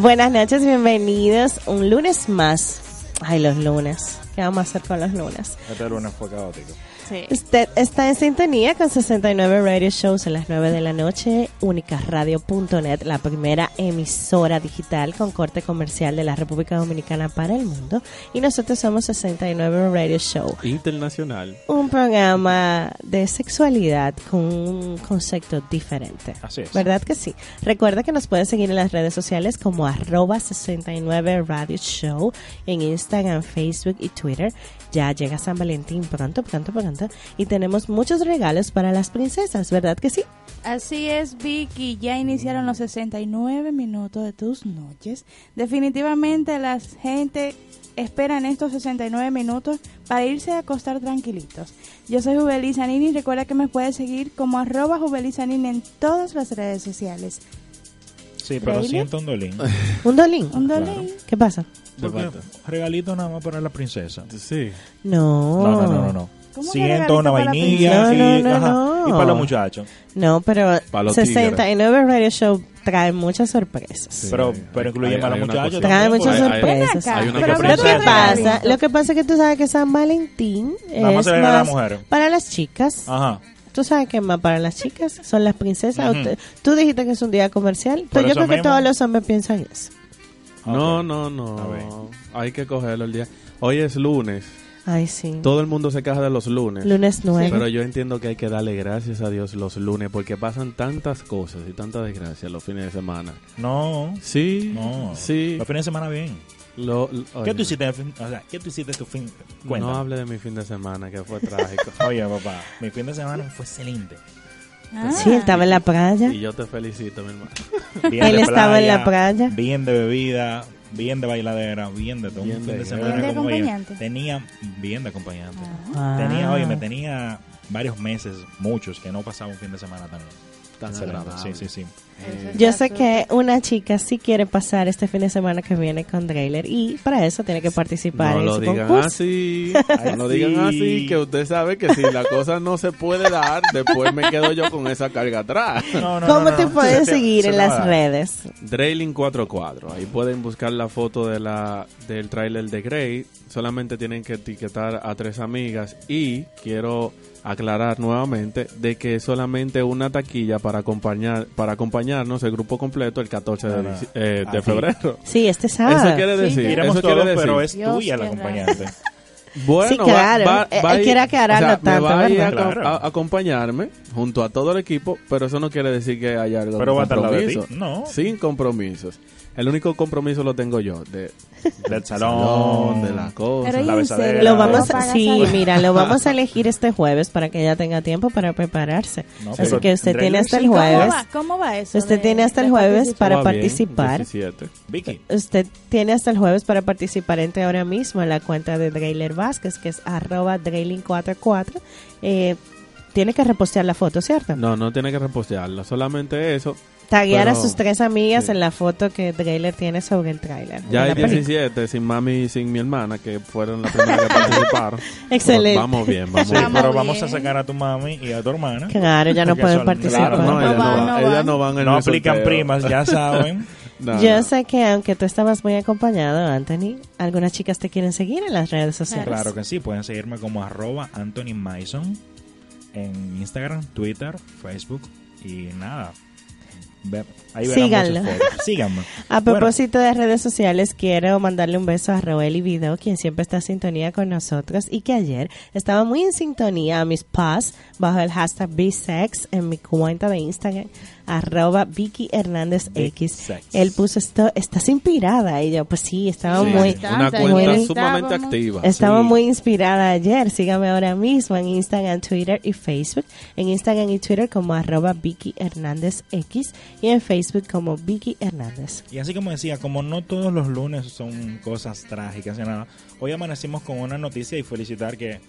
Buenas noches, bienvenidos. Un lunes más. Ay, los lunes. ¿Qué vamos a hacer con los lunes? Este lunes fue caótico. Usted está en sintonía con 69 Radio Shows a las 9 de la noche, unicasradio.net, la primera emisora digital con corte comercial de la República Dominicana para el mundo. Y nosotros somos 69 Radio Show, Internacional. un programa de sexualidad con un concepto diferente. Así es. ¿Verdad que sí? Recuerda que nos pueden seguir en las redes sociales como arroba 69 Radio Show en Instagram, Facebook y Twitter. Ya llega San Valentín pronto, pronto, pronto. Y tenemos muchos regalos para las princesas, ¿verdad que sí? Así es, Vicky. Ya iniciaron los 69 minutos de tus noches. Definitivamente la gente espera en estos 69 minutos para irse a acostar tranquilitos. Yo soy Jubelisa Nini y recuerda que me puedes seguir como arroba Jubelisa Nini en todas las redes sociales. Sí, pero ¿Baile? siento un dolín. ¿Un dolín? Un dolín. ¿Qué pasa? Porque regalito nada más para la princesa. Sí. No. No, no, no, no. no. ¿Cómo que Siento una para la vainilla y, No, no, ajá, no. y para los muchachos. No, pero Pa' los 69 Radio Show trae muchas sorpresas. Sí. Pero, Hay- pero incluye hay- para los hay muchachos. cosa- Trae muchas Hay- hay- sorpresas. hay una Pero Lo que pasa, lo que pasa es que tú sabes que San Valentín Nada es a más las mujeres. para las chicas. Ajá. Tú sabes que es más para las chicas son las princesas. Usted- tú dijiste que es un día comercial. Pero yo creo que todos los hombres piensan eso. No, Ok. no, A ver. no. Hay que cogerlo el día. Hoy es lunes. Ay, sí. Todo el mundo se queja de los lunes. Lunes 9. Pero yo entiendo que hay que darle gracias a Dios los lunes porque pasan tantas cosas y tantas desgracias los fines de semana. No. Sí, No. sí. Los fines de semana bien. Lo- lo- ¿Qué tú hiciste? O sea, ¿qué tú hiciste tu fin? Cuenta. No hable de mi fin de semana que fue trágico. Oye, papá, mi fin de semana fue excelente. Ah. Sí, él estaba en la playa. y yo te felicito, mi hermano. Bien Él de estaba en la playa, playa. Bien de bebida, bien de bailadera, bien de todo. Bien un fin de- de semana Bien de como ella. Tenía, bien de acompañante. Ah. Tenía, oye, me tenía varios meses, muchos, que no pasaba un fin de semana tan, Tan excelente. agradable. Sí, sí, sí. Yo sé que una chica sí quiere pasar este fin de semana que viene con Drailer y para eso tiene que participar No en lo su digan concurso. así, Ay, no lo digan sí. así, que usted sabe que si la cosa no se puede dar, después me quedo yo con esa carga atrás. No, no, ¿Cómo no, te no. pueden seguir se en las redes? Drailing 44, ahí pueden buscar la foto de la del tráiler de Grey, solamente tienen que etiquetar a tres amigas y quiero aclarar nuevamente de que solamente una taquilla para acompañar para acompañarnos el grupo completo el 14 de, eh, de Aquí. febrero. Sí, este sábado. Eso quiere Sí, decir, ya. Iremos eso quiere todos, decir. pero es Dios, tuya la acompañante. Bueno, Sí, claro. va, va, Él- va él a- quiere aclararlo o sea, tanto, me va a, ir a, ¿verdad? acom- a- acompañarme junto a todo el equipo, pero eso no quiere decir que haya algo Pero va a lado de ti. compromiso. No. Sin compromisos. El único compromiso lo tengo yo, de, Del salón, de la cosa. Pero la. Lo vamos a, sí, mira, lo vamos a elegir este jueves para que ella tenga tiempo para prepararse. No, Así que usted tiene hasta el sí, ¿cómo ¿Cómo jueves. va, ¿Cómo va eso? Usted de- tiene hasta el jueves para bien, participar. 17. Vicky. Usted tiene hasta el jueves para participar. Entre ahora mismo en la cuenta de Drailer Vázquez, que es arroba Drailing44. Eh, tiene que repostear la foto, ¿cierto? No, no tiene que repostearlo, solamente eso. Taguear a sus tres amigas sí. en la foto que Drailer tiene sobre el tráiler. Ya hay la película. 17, sin mami y sin mi hermana, que fueron las primeras que participaron. Excelente. Pero Vamos bien, vamos Sí, bien. Pero vamos a sacar a tu mami y a tu hermana. Claro, ya no pueden son- participar. Claro, no, No ellas no, van, van, no ellas van. no van en No el aplican sorteo. primas, ya saben. No, Yo no. sé que aunque tú estabas muy acompañado, Anthony, algunas chicas te quieren seguir en las redes sociales. Claro que sí, pueden seguirme como arroba Anthony Mason en Instagram, Twitter, Facebook y nada. Ve- ahí verán Síganlo. Síganme. A Bueno, propósito de redes sociales, quiero mandarle un beso a Roel y Video, quien siempre está en sintonía con nosotros y que ayer estaba muy en sintonía a mis pas bajo el hashtag BSex en mi cuenta de Instagram, arroba Vicky Hernández X. Él puso esto, estás inspirada. Y yo, pues sí, estaba Sí, muy, está. Una cuenta muy- sumamente activa. Estaba sí. muy inspirada ayer. Sígame ahora mismo en Instagram, Twitter y Facebook. En Instagram y Twitter como arroba Vicky Hernández X y en Facebook como Vicky Hernández. Y así como decía, como no todos los lunes son cosas trágicas y nada, hoy amanecimos con una noticia y felicitar que.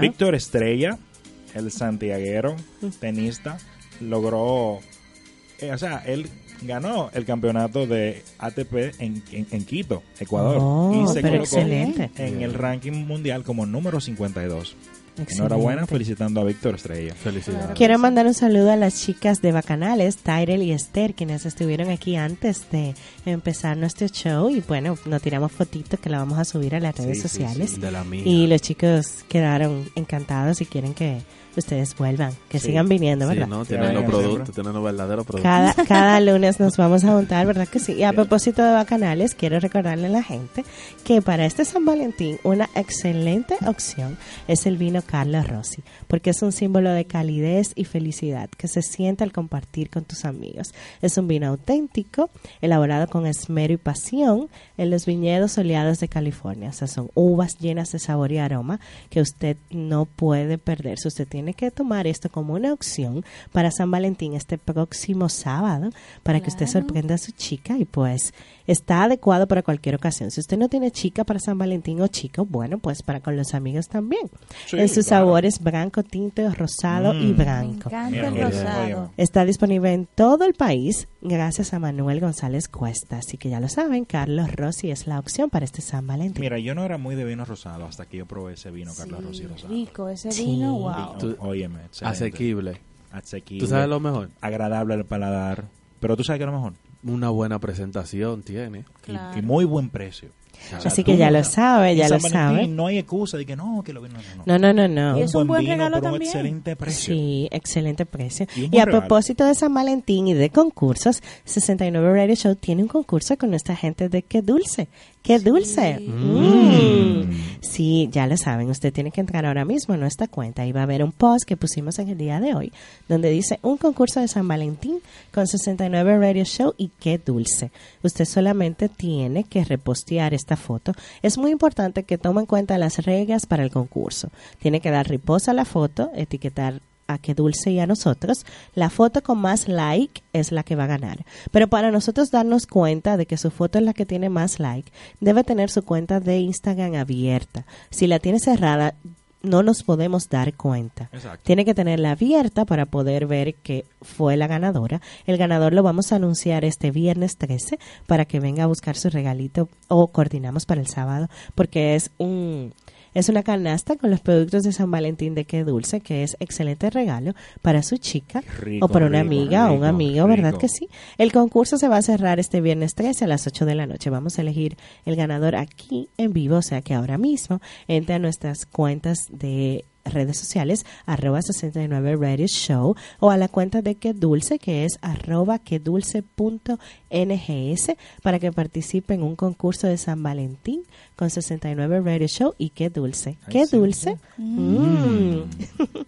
Víctor Estrella, el santiaguero, tenista, logró, o sea, él ganó el campeonato de ATP en, en- en Quito, Ecuador, Oh, y se colocó excelente. en el ranking mundial como número 52. Excelente. Enhorabuena, felicitando a Víctor Estrella. Felicidades. Quiero mandar un saludo a las chicas de Bacanales, Tyrell y Esther, quienes estuvieron aquí antes de empezar nuestro show. Y bueno, nos tiramos fotitos que la vamos a subir a las redes Sí, sí, sociales. De la mía. Y los chicos quedaron encantados y quieren que ustedes vuelvan, que Sí. sigan viniendo, Sí, ¿verdad? ¿no? Tienen los productos, tienen los verdaderos productos. Cada, cada lunes nos vamos a juntar, ¿verdad que sí? Y a propósito de bacanales, quiero recordarle a la gente que para este San Valentín una excelente opción es el vino Carlos Rossi, porque es un símbolo de calidez y felicidad que se siente al compartir con tus amigos. Es un vino auténtico, elaborado con esmero y pasión en los viñedos soleados de California. O sea, son uvas llenas de sabor y aroma que usted no puede perderse. Usted tiene que tomar esto como una opción para San Valentín este próximo sábado para que usted sorprenda a su chica y pues está adecuado para cualquier ocasión. Si usted no tiene chica para San Valentín o chico, bueno, pues para con los amigos también. Sí, en sus claro. sabores blanco, tinto, rosado y Mm. Me blanco. encanta Mira, el rosado. Está disponible en todo el país gracias a Manuel González Cuesta. Así que ya lo saben, Carlos Rossi es la opción para este San Valentín. Mira, yo no era muy de vino rosado hasta que yo probé ese vino Carlos Sí, Rossi rosado. rico, ese Sí. vino, wow. Tú- Óyeme, excelente. Asequible. Asequible. ¿Tú sabes lo mejor? Agradable al paladar. Pero tú sabes que es lo mejor. Una buena presentación tiene. Y- muy buen precio. Así que ya no- lo sabe, ya lo San Valentín sabe. No hay excusa de que no, que lo vino no. No, no, no, no. Y es un buen vino regalo también. excelente precio. Sí, excelente precio. Y a regalo. propósito de San Valentín y de concursos, 69 Radio Show tiene un concurso con nuestra gente de Qué Dulce. ¡Qué dulce! Mm. Sí, ya lo saben, usted tiene que entrar ahora mismo a nuestra cuenta y va a ver un post que pusimos en el día de hoy donde dice un concurso de San Valentín con 69 Radio Show y qué dulce. Usted solamente tiene que repostear esta foto. Es muy importante que tome en cuenta las reglas para el concurso. Tiene que dar riposa a la foto, etiquetar a qué dulce y a nosotros, la foto con más like es la que va a ganar. Pero para nosotros darnos cuenta de que su foto es la que tiene más like, debe tener su cuenta de Instagram abierta. Si la tiene cerrada, no nos podemos dar cuenta. Exacto. Tiene que tenerla abierta para poder ver que fue la ganadora. El ganador lo vamos a anunciar este viernes 13 para que venga a buscar su regalito o coordinamos para el sábado porque es un es una canasta con los productos de San Valentín de Qué Dulce, que es excelente regalo para su chica Rico, o para una rico, amiga o un amigo, ¿verdad que sí? El concurso se va a cerrar este viernes 13 a las 8 de la noche. Vamos a elegir el ganador aquí en vivo, o sea que ahora mismo entre a nuestras cuentas de redes sociales, arroba 69 Radio Show, o a la cuenta de Que Dulce, que es arroba quedulce.ngs, para que participe en un concurso de San Valentín con 69 Radio Show y Qué Dulce. Ay, Qué sí. dulce. Mm.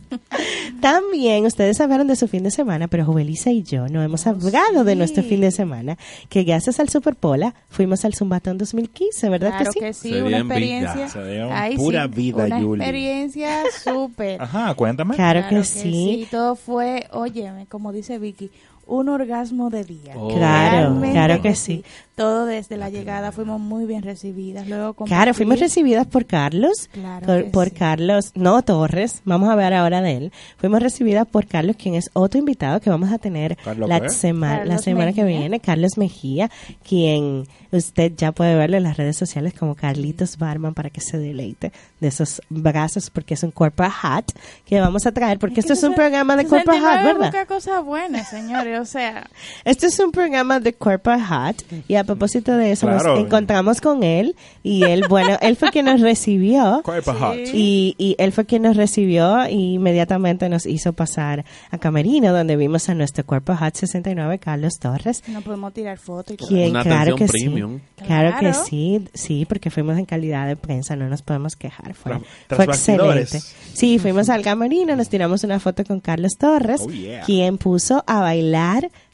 También ustedes hablaron de su fin de semana, pero Juvelisa y yo no hemos hablado de nuestro fin de semana, que gracias al Superpola fuimos al Zumbatón 2015, ¿verdad Claro que sí? que sí, una vida. experiencia. Se dio Ay, pura sí, vida, Una Yuli. experiencia súper. Ajá, cuéntame. Claro, que, sí. Todo fue, óyeme, como dice Vicky, un orgasmo de día. Oh. Claro, Realmente claro que sí. Todo desde la llegada fuimos muy bien recibidas. Luego Claro, fuimos recibidas por Carlos, Claro por, que por sí. Carlos, no Torres, vamos a ver ahora de él. Fuimos recibidas por Carlos, quien es otro invitado que vamos a tener ¿Carlos la, qué? sema- la semana que viene, Carlos Mejía, quien usted ya puede verlo en las redes sociales como Carlitos Barman para que se deleite de esos brazos, porque es un corporate hat que vamos a traer, porque esto es un programa de corporate hat, 69 ¿verdad? busca cosas buenas, señores, o sea, Este es un programa de Corporate Hat y a propósito de eso Claro. nos encontramos con él y él, bueno, él fue quien nos recibió Corporate Hot. y, y él fue quien nos recibió y inmediatamente nos hizo pasar a Camerino donde vimos a nuestro Corporate Hat 69, Carlos Torres. no podemos tirar fotos y todo. Quien, Una claro que atención sí. premium. Claro que Claro. sí, sí, porque fuimos en calidad de prensa, no nos podemos quejar. Fue, Tras- fue excelente. Sí, fuimos al camerino, nos tiramos una foto con Carlos Torres, Oh, yeah. quien puso a bailar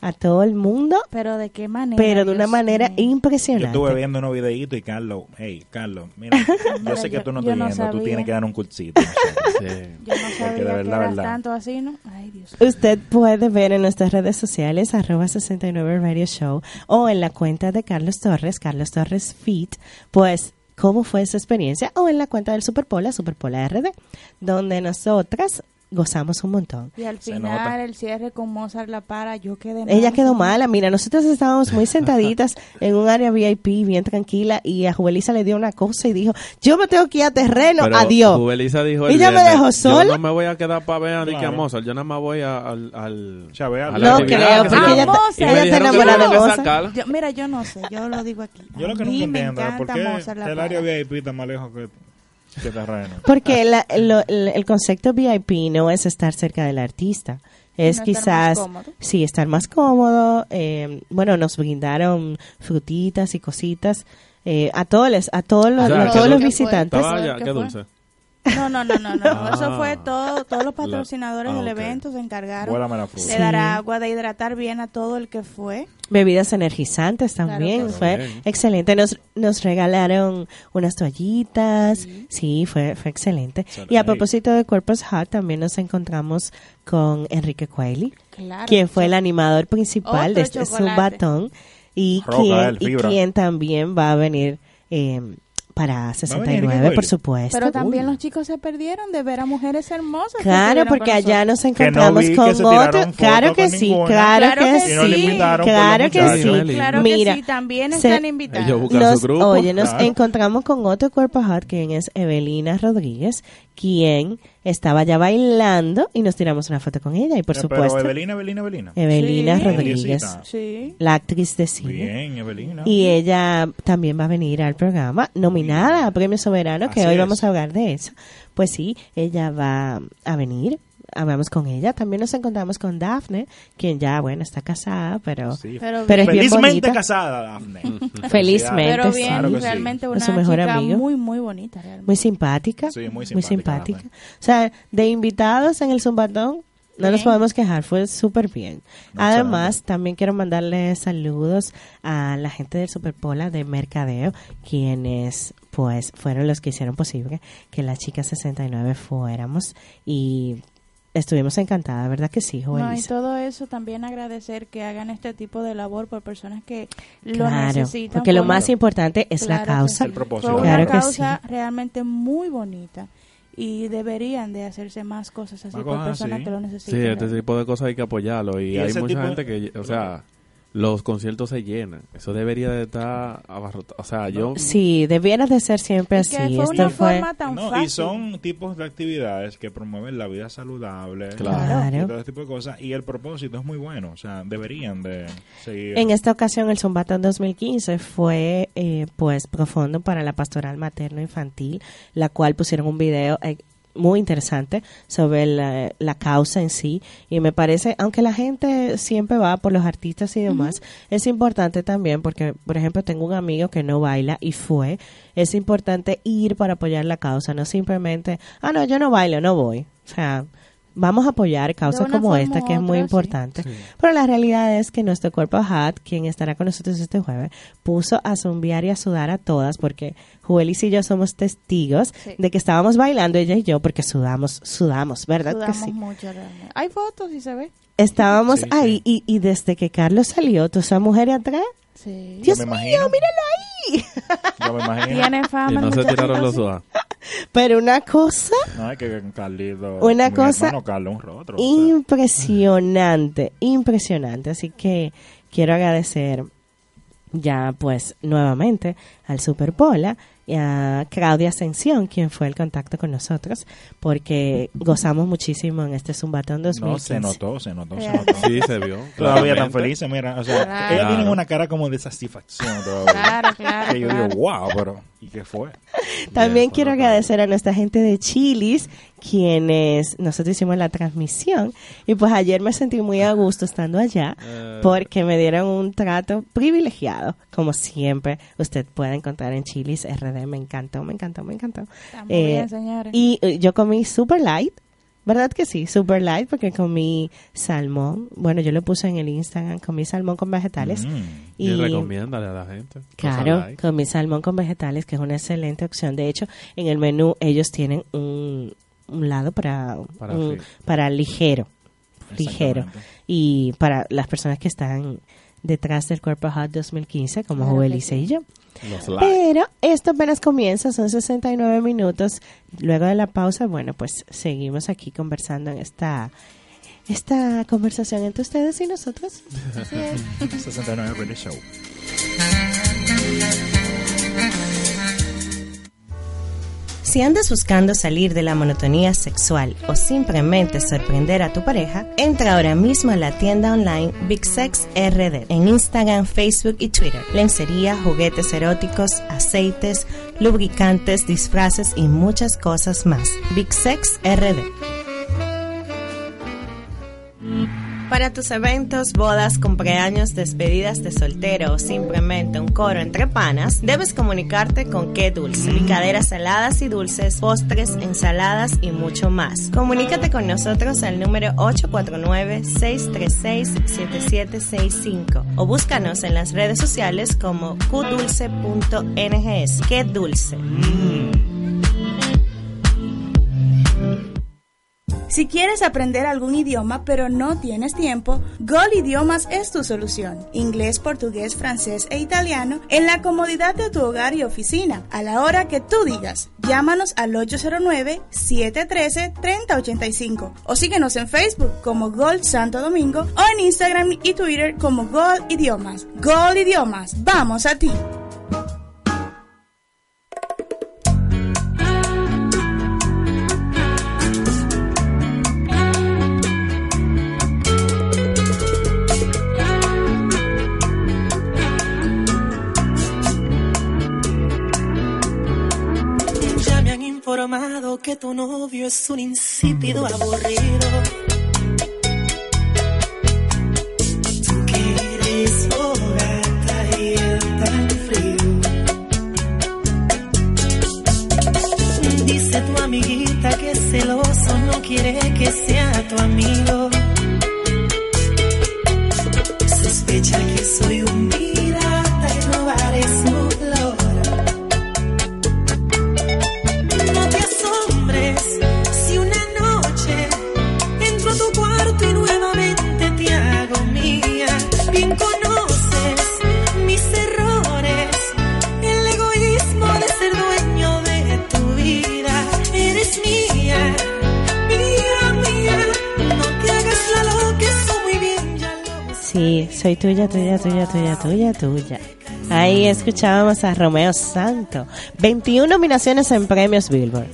a todo el mundo Pero de qué manera. pero de una Dios manera mío. Yo impresionante. estuve viendo unos videitos y Carlos, hey, Carlos, mira, yo sé que yo- tú no estás no viendo, tú tienes que dar un cursito. Sí. Yo no sabía de verdad, que eras verdad. tanto así, ¿no? Ay, Dios. Usted puede ver en nuestras redes sociales, arroba 69 Radio Show, o en la cuenta de Carlos Torres, Carlos Torres Fit, pues cómo fue esa experiencia, o en la cuenta del Superpola, Superpola RD, donde nosotras gozamos un montón. Y al Se final nota. el cierre con Mozart La Para, yo quedé Ella mal, quedó mala, mira, nosotros estábamos muy sentaditas en un área VIP bien tranquila y a Juvelisa le dio una cosa y dijo, yo me tengo que ir a terreno, Pero adiós. Jubelisa dijo el Ella me dejó sola. Yo no me voy a quedar para ver a Nicky Claro. Mozart, yo nada más voy a- al... al a No creo, que porque se ella está- ella está dijeron que enamorada de Mozart. Yo- mira, yo no sé, yo lo digo aquí. Yo lo que a me entiendo es por qué el área VIP está más lejos que, terreno. Porque la- lo- el, concepto VIP no es estar cerca del artista. Es estar quizás, cómodo. sí, estar más cómodo. eh, bueno, nos brindaron frutitas y cositas eh, a todos los, a todos los, O sea, a todos los visitantes. Qué dulce. No, no, no, no, no. Ah. Eso fue todo. Todos los patrocinadores La- ah, del evento se encargaron fruta. de Sí. dar agua, de hidratar bien a todo el que fue. Bebidas energizantes también, Claro fue sí. excelente. Nos, nos regalaron unas toallitas, sí, fue, fue excelente. Y a propósito de Corpus Hut, también nos encontramos con Enrique Cuelli. Claro. quien fue el animador principal de este chocolate. Zumbatón y Roca, quien, el y fibra. quien también va a venir eh, para 69, Enrique por supuesto. Pero también Uy. los chicos se perdieron de ver a mujeres hermosas. Claro, porque allá nos Que no encontramos vi con que se tiraron otro. fotos Claro que sí, ninguna. claro, que, sí. No claro que sí. Mira, Claro Mira, que sí, también se- están invitados. Nos- oye, nos Claro. encontramos con otro cuerpo hot, quien es Evelina Rodríguez, quien estaba ya bailando y nos tiramos una foto con ella y por Pero, supuesto Pero Evelina, Evelina, Evelina. Evelina Sí. Rodríguez. Sí. la actriz de cine. Bien, Evelina. Y ella también va a venir al programa, nominada a Premio Soberano, que Así hoy es. vamos a hablar de eso. Pues sí, ella va a venir, hablamos con ella. También nos encontramos con Daphne, quien ya, bueno, está casada, pero, Sí. Pero, pero es bien Felizmente casada, Dafne. Felizmente. pero sí. bien, Claro que sí. realmente Es una su mejor chica amigo. muy, muy bonita. Realmente. Muy simpática. Sí, muy Muy simpática. O sea, de invitados en el Zumbatón, no nos podemos quejar, fue súper bien. Además, también quiero mandarle saludos a la gente del Superpola de Mercadeo, quienes pues fueron los que hicieron posible que las chicas 69 fuéramos y estuvimos encantadas, ¿verdad que sí, No, y todo eso también agradecer que hagan este tipo de labor por personas que lo Claro, necesitan. porque lo más importante es la claro causa. sí. El propósito. Fue Claro una que causa sí. realmente muy bonita. y deberían de hacerse más cosas así Más por cosas personas así. que lo Sí, necesitan. este tipo de cosas hay que apoyarlo. Y, Y hay mucha gente que, o sea, los conciertos se llenan. Eso debería de estar abarrotado. O sea, yo... Sí, debiera de ser siempre así. que fue Esto una fue forma tan No, fácil. y son tipos de actividades que promueven la vida saludable Claro. y todo ese tipo de cosas y el propósito es muy bueno, o sea, deberían de seguir. En esta ocasión, el Zumbatón 2015 fue eh, pues profundo para la pastoral materno-infantil, la cual pusieron un video eh, muy interesante sobre la, la causa en sí. Y me parece, aunque la gente siempre va por los artistas y demás, es importante también porque, por ejemplo, tengo un amigo que no baila y fue. Es importante ir para apoyar la causa, no simplemente, ah, no, yo no bailo, no voy. O sea, vamos a apoyar causas como esta, que es muy sí. importante. Pero la realidad es que nuestro cuerpo HAT, quien estará con nosotros este jueves, puso a zumbiar y a sudar a todas porque Juelis y yo somos testigos Sí. de que estábamos bailando ella y yo porque sudamos, sudamos, ¿verdad Sudamos que sí? mucho realmente. Hay fotos y se ve. Estábamos Sí, ahí sí. Y, y desde que Carlos salió, toda esa mujer atrás, Sí. Dios mío, imagino. míralo ahí. Yo me imagino. Tiene fama. Y no se tiraron los suá. Pero una cosa No, es que Carlito, Una cosa hermano Carlos, un rostro. o sea. impresionante, impresionante. Así que quiero agradecer ya pues nuevamente al Superpola a Claudia Ascensión, quien fue el contacto con nosotros, porque gozamos muchísimo en este Zumbatón 2015. no, se notó, se notó, se notó. Sí, se vio. Todavía tan felices, mira, o sea, Claro. ella tiene una cara como de satisfacción todavía. Claro, claro. que yo claro. digo, wow, pero ¿y qué fue? También quiero agradecer a nuestra gente de Chilis, quienes nosotros hicimos la transmisión. Y pues ayer me sentí muy a gusto estando allá, Eh. porque me dieron un trato privilegiado, como siempre usted puede encontrar en Chilis RD. Me encantó, me encantó, me encantó. Está muy Eh, bien, señores. Y eh, yo comí super light. ¿Verdad que sí? Super light porque comí salmón. Bueno, yo lo puse en el Instagram. Comí salmón con vegetales. Mm. Y, recomiéndale a la gente. Claro, light. comí salmón con vegetales, que es una excelente opción. De hecho, en el menú ellos tienen un, un lado para, Para un- fit. para ligero, ligero. Y para las personas que están detrás del Cuerpo Hot 2015, como Claro y yo. Pero esto apenas comienza, son 69 minutos. Luego de la pausa, bueno, pues seguimos aquí conversando en esta, esta conversación entre ustedes y nosotros. Así es. 69 Radio Show. Si andas buscando salir de la monotonía sexual o simplemente sorprender a tu pareja, entra ahora mismo a la tienda online Big Sex RD en Instagram, Facebook y Twitter. Lencería, juguetes eróticos, aceites, lubricantes, disfraces y muchas cosas más. Big Sex RD. Para tus eventos, bodas, cumpleaños, despedidas de soltero o simplemente un coro entre panas, debes comunicarte con Qué Dulce. Picaderas saladas y dulces, postres, ensaladas y mucho más. Comunícate con nosotros al número 849-636-7765 o búscanos en las redes sociales como qdulce.ngs. Qué Dulce. Si quieres aprender algún idioma pero no tienes tiempo, Gol Idiomas es tu solución. Inglés, portugués, francés e italiano en la comodidad de tu hogar y oficina, a la hora que tú digas. Llámanos al 809-713-3085 o síguenos en Facebook como Gol Santo Domingo o en Instagram y Twitter como Gol Idiomas. Gol Idiomas, vamos a ti. Tu novio es un insípido aburrido. Tuya, tuya, tuya, tuya, tuya, tuya. Ahí escuchábamos a Romeo Santo. 21 nominaciones en premios Billboard.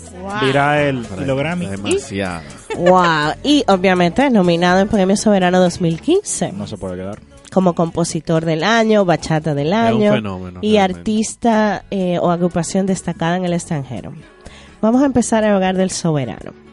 Dirá el y los Grammy. Demasiado. Wow. Y obviamente nominado en Premio Soberano 2015 No se puede quedar. como compositor del año, bachata del Es un año fenómeno, y realmente. artista eh, o agrupación destacada en el extranjero. Vamos a empezar a hablar del Soberano.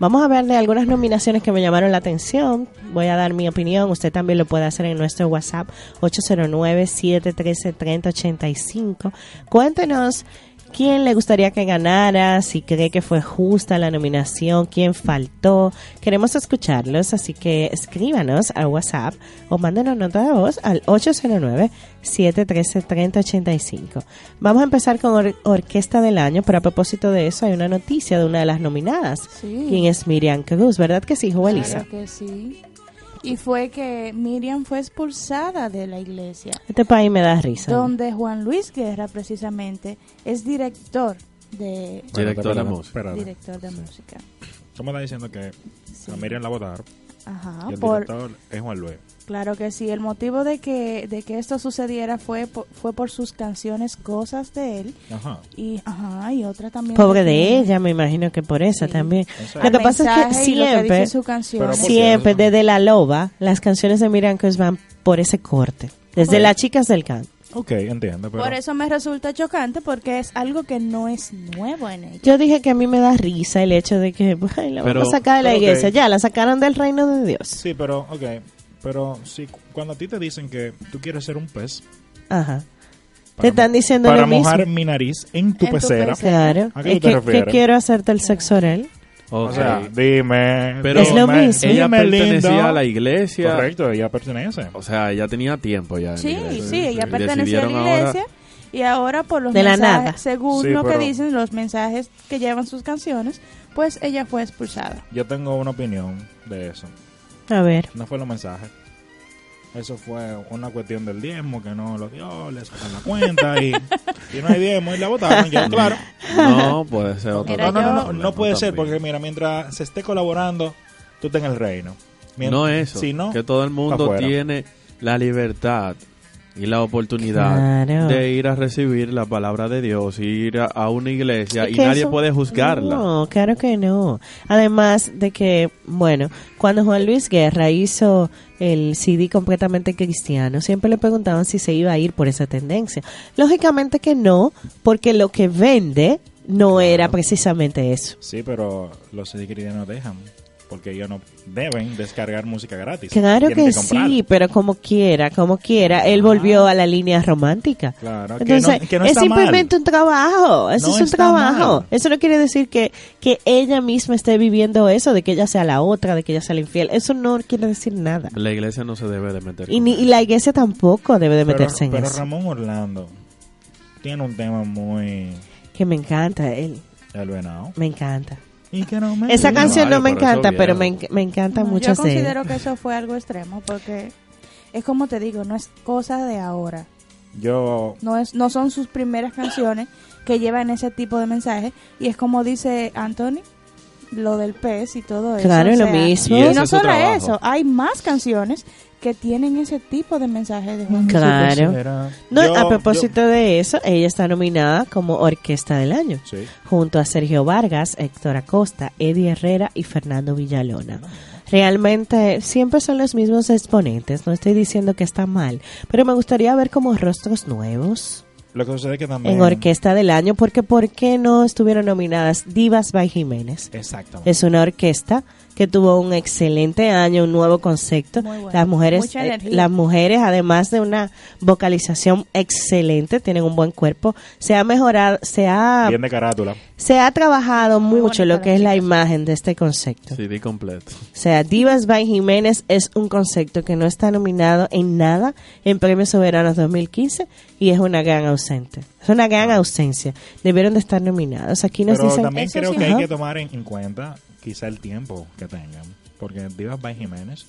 Vamos a ver de algunas nominaciones que me llamaron la atención. Voy a dar mi opinión. Usted también lo puede hacer en nuestro WhatsApp 809-713-3085. Cuéntenos quién le gustaría que ganara, si cree que fue justa la nominación, quién faltó. Queremos escucharlos, así que escríbanos al WhatsApp o mándenos nota de voz al 809-713-3085. Vamos a empezar con or- Orquesta del Año, pero a propósito de eso hay una noticia de una de las nominadas. Sí. ¿Quién es Miriam Cruz? ¿Verdad que sí, Joelisa? Claro que sí. Y fue que Miriam fue expulsada de la iglesia, Este país me da risa. donde Juan Luis Guerra precisamente es director de Director de música. director de música. Tú me estás diciendo que Sí. a Miriam la votaron Ajá, y el por, director es Juan Luis. Claro que sí. El motivo de que de que esto sucediera fue por, fue por sus canciones Cosas de él Ajá. y ajá y otra también. Pobre que de tiene- ella, me imagino que por esa Sí. también. Eso Lo es. que pasa es que lo siempre, dice su canción. Siempre desde La Loba, las canciones de Miriam Cruz van por ese corte. Desde Las Chicas del Can. Ok, entiendo. Pero Por eso me resulta chocante porque es algo que no es nuevo en ella. Yo dije que a mí me da risa el hecho de que ay, la Pero- vamos a sacar de la iglesia. Ya, la sacaron del reino de Dios. Sí, pero, ok. Pero si cu- cuando a ti te dicen que tú quieres ser un pez. Ajá. para Te están diciendo Para lo mismo. mojar mi nariz en tu En tu pecera. pecera. Claro. ¿A qué Es tú te que, refieres? que quiero hacerte el sexo oral. O Ok. sea, dime. Pero Es lo mismo. ella dime, pertenecía lindo. a la iglesia. Correcto, ella pertenece. O sea, ella tenía tiempo ya. Sí, la iglesia. sí, ella pertenecía a la decidieron ahora- iglesia y ahora por los De la mensajes, nada. según Sí, lo que dicen los mensajes que llevan sus canciones, pues ella fue expulsada. Yo tengo una opinión de eso. A ver. No fue los mensajes. Eso fue una cuestión del diezmo que no lo dio, le sacan la cuenta y, y no hay diezmo y la votaron. Yo, claro. No, puede ser otro. No, no, no, no, no puede ser porque mira, mientras se esté colaborando, tú estás en el reino. Mien- No eso. Si no, que todo el mundo tiene la libertad y la oportunidad Claro. de ir a recibir la palabra de Dios, ir a, a una iglesia Es y nadie eso- puede juzgarla. No, claro que no. Además de que, bueno, cuando Juan Luis Guerra hizo el CD completamente cristiano, siempre le preguntaban si se iba a ir por esa tendencia. Lógicamente que no, porque lo que vende no era precisamente eso. Sí, pero los cristianos no dejan. Porque ellos no deben descargar música gratis. Claro que, sí, pero como quiera, como quiera, él volvió a la línea romántica. Claro, que Entonces, no- que no es simplemente un trabajo, eso No es un trabajo. mal. Eso no quiere decir que, que ella misma esté viviendo eso, de que ella sea la otra, de que ella sea la infiel. Eso no quiere decir nada. La iglesia no se debe de meter. Y, ni, eso. y la iglesia tampoco debe de Pero, meterse en pero eso. Ramón Orlando tiene un tema muy Que me encanta, él, el venado. me encanta. Y que no me Esa canción no vale, me encanta, pero me, enc- me encanta No, mucho yo considero que eso fue algo extremo porque es como te digo, no es cosa de ahora. Yo No es no son sus primeras canciones que llevan ese tipo de mensaje y es como dice Anthony lo del pez y todo eso. Claro, o lo mismo. Y no solo trabajo. eso, hay más canciones que tienen ese tipo de mensaje de Juan. Claro. No, yo- a propósito de eso, ella está nominada como Orquesta del Año. sí. junto a Sergio Vargas, Héctor Acosta, Eddie Herrera y Fernando Villalona. Realmente siempre son los mismos exponentes, no estoy diciendo que está mal, pero me gustaría ver como rostros nuevos Lo que sucede es que también en Orquesta del Año, porque ¿por qué no estuvieron nominadas Divas by Jiménez? Exactamente. Es una orquesta que tuvo un excelente año, un nuevo concepto. Muy bueno. Las mujeres, Mucha eh, las mujeres, además de una vocalización excelente, tienen un buen cuerpo. Se ha mejorado, se ha, Bien de carátula. se ha trabajado Muy mucho lo que es la imagen de este concepto. CD completo. O sea, Divas by Jiménez es un concepto que no está nominado en nada en Premios Soberanos 2015 y es una gran ausente. Es una gran ausencia. Debieron de estar nominados. Aquí nos Pero dicen también creo sí. que hay que tomar en, en cuenta quizá el tiempo que tengan. Porque Divas by Jiménez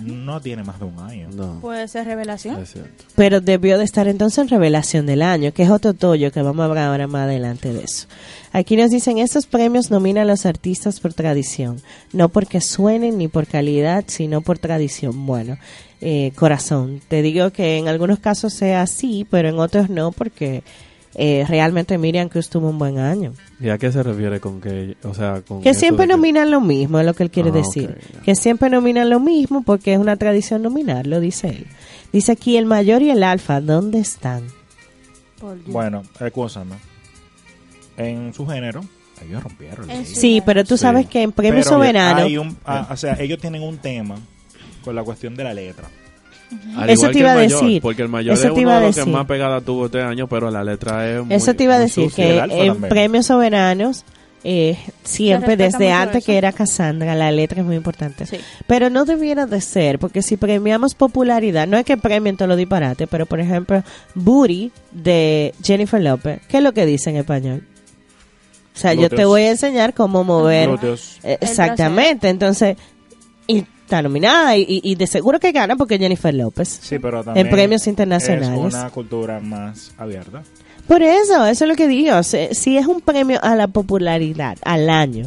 No tiene más de un año. No, Puede ser revelación. es cierto. Pero debió de estar entonces en Revelación del Año, que es otro tollo que vamos a hablar ahora más adelante de eso. Aquí nos dicen, estos premios nominan a los artistas por tradición, no porque suenen ni por calidad, sino por tradición. Bueno, eh, corazón, te digo que en algunos casos sea así, pero en otros no, porque eh, realmente Miriam Cruz tuvo un buen año. ¿Y a qué se refiere con que, o sea, con Que siempre de que- nominan lo mismo, es lo que él quiere Ah, decir. ok, ya. Que siempre nominan lo mismo porque es una tradición nominar, lo dice él. Dice aquí el mayor y el alfa, ¿dónde están? Bueno, escúchame. En su género, ellos rompieron. Sí. Sí, pero tú Sí. sabes que en Premio Pero Soberano, hay un- ah, o sea, ellos tienen un tema con la cuestión de la letra. Al Eso igual te iba a decir. Porque el mayor Eso es te uno iba a de los que decir. más pegada tuvo este año, pero la letra es muy eso te iba a decir que en. Premios Soberanos, eh, siempre desde antes eso. que era Cassandra, la letra es muy importante. Sí. Pero no debiera de ser, porque si premiamos popularidad, no es que premien todos los disparates, pero por ejemplo, Booty de Jennifer Lopez, ¿qué es lo que dice en español? O sea, yo te voy a enseñar cómo mover. Glúteos. Eh, Exactamente, entonces, y está nominada y, y- de seguro que gana porque Jennifer López. Sí, pero también premios internacionales. Es una cultura más abierta. Por eso, eso es lo que digo. Si, si es un premio a la popularidad, al año.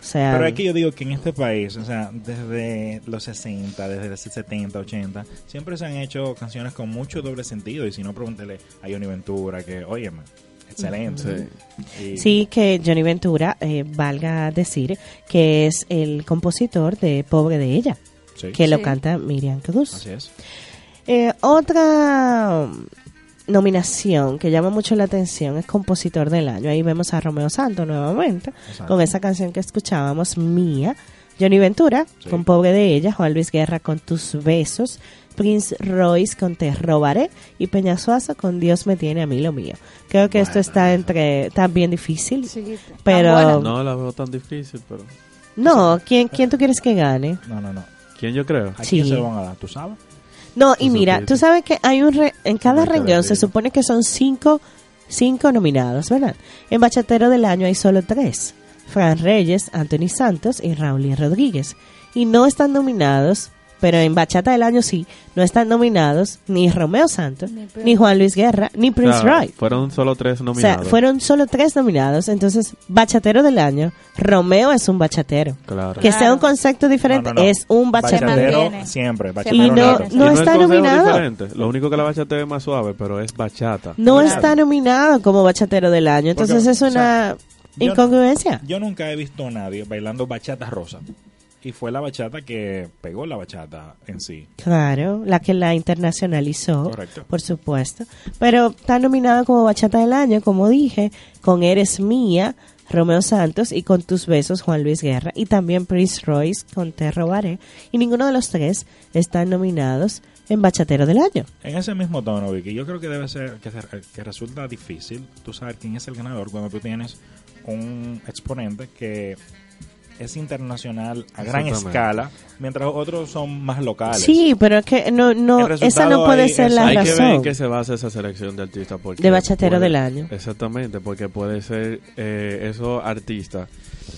O sea, Pero es que yo digo que en este país, o sea, desde los 60, desde los 70, 80, siempre se han hecho canciones con mucho doble sentido. Y si no, pregúntele a Johnny Ventura, que, óyeme, excelente. Sí que Johnny Ventura, eh, valga decir, que es el compositor de Pobre de ella, sí, que lo Sí. canta Miriam Cruz. así es. Eh, otra nominación que llama mucho la atención es compositor del año. Ahí vemos a Romeo Santos nuevamente Exacto. con esa canción que escuchábamos, Mía. Johnny Ventura Sí. con Pobre de ella, Juan Luis Guerra con Tus Besos, Prince Royce con Te Robaré y Peñasuazo con Dios me tiene a mí lo mío. Creo que esto está entre tan bien difícil, Sí, pero. No la veo tan difícil, pero... no, ¿quién, ¿quién tú quieres que gane? No, no, no. ¿Quién yo creo? ¿A Sí. quién se lo van a dar? ¿Tú sabes? No, y mira, tú sabes que hay un re- en cada renglón se supone que son cinco, cinco nominados, ¿verdad? En Bachatero del Año hay solo tres. Fran Reyes, Anthony Santos y Raúl Rodríguez. Y no están nominados, pero en Bachata del Año sí, no están nominados ni Romeo Santos, Ni Juan Luis Guerra, ni Prince O sea, Roy. Fueron solo tres O nominados. sea, fueron solo tres nominados. Entonces, Bachatero del Año, Romeo es un bachatero. Claro. Que sea Claro. un concepto diferente, No, no, no. es un bachatero. Bachatero siempre. Bachatero Y no-. Y no es está nominado. diferente. Lo único que la bachata es más suave, pero es bachata. no Claro. está nominado como bachatero del año. Entonces Porque, es o una yo- incongruencia. Yo nunca he visto a nadie bailando bachata rosa. Y fue la bachata que pegó la bachata en sí. Claro, la que la internacionalizó, Correcto. por supuesto. Pero está nominado como bachata del año, como dije, con Eres Mía, Romeo Santos y con Tus Besos, Juan Luis Guerra. Y también Prince Royce con Te Robaré. Y ninguno de los tres están nominados en bachatero del año. En ese mismo tono, Vicky, yo creo que debe ser que, que resulta difícil tú saber quién es el ganador cuando tú tienes un exponente que es internacional a gran escala, mientras otros son más locales. Sí, pero es que no, no, esa no puede ahí ser la Hay que ver en razón. qué se basa esa selección de artistas. Porque De bachatero puede- del año. Exactamente, porque puede ser eh, esos artistas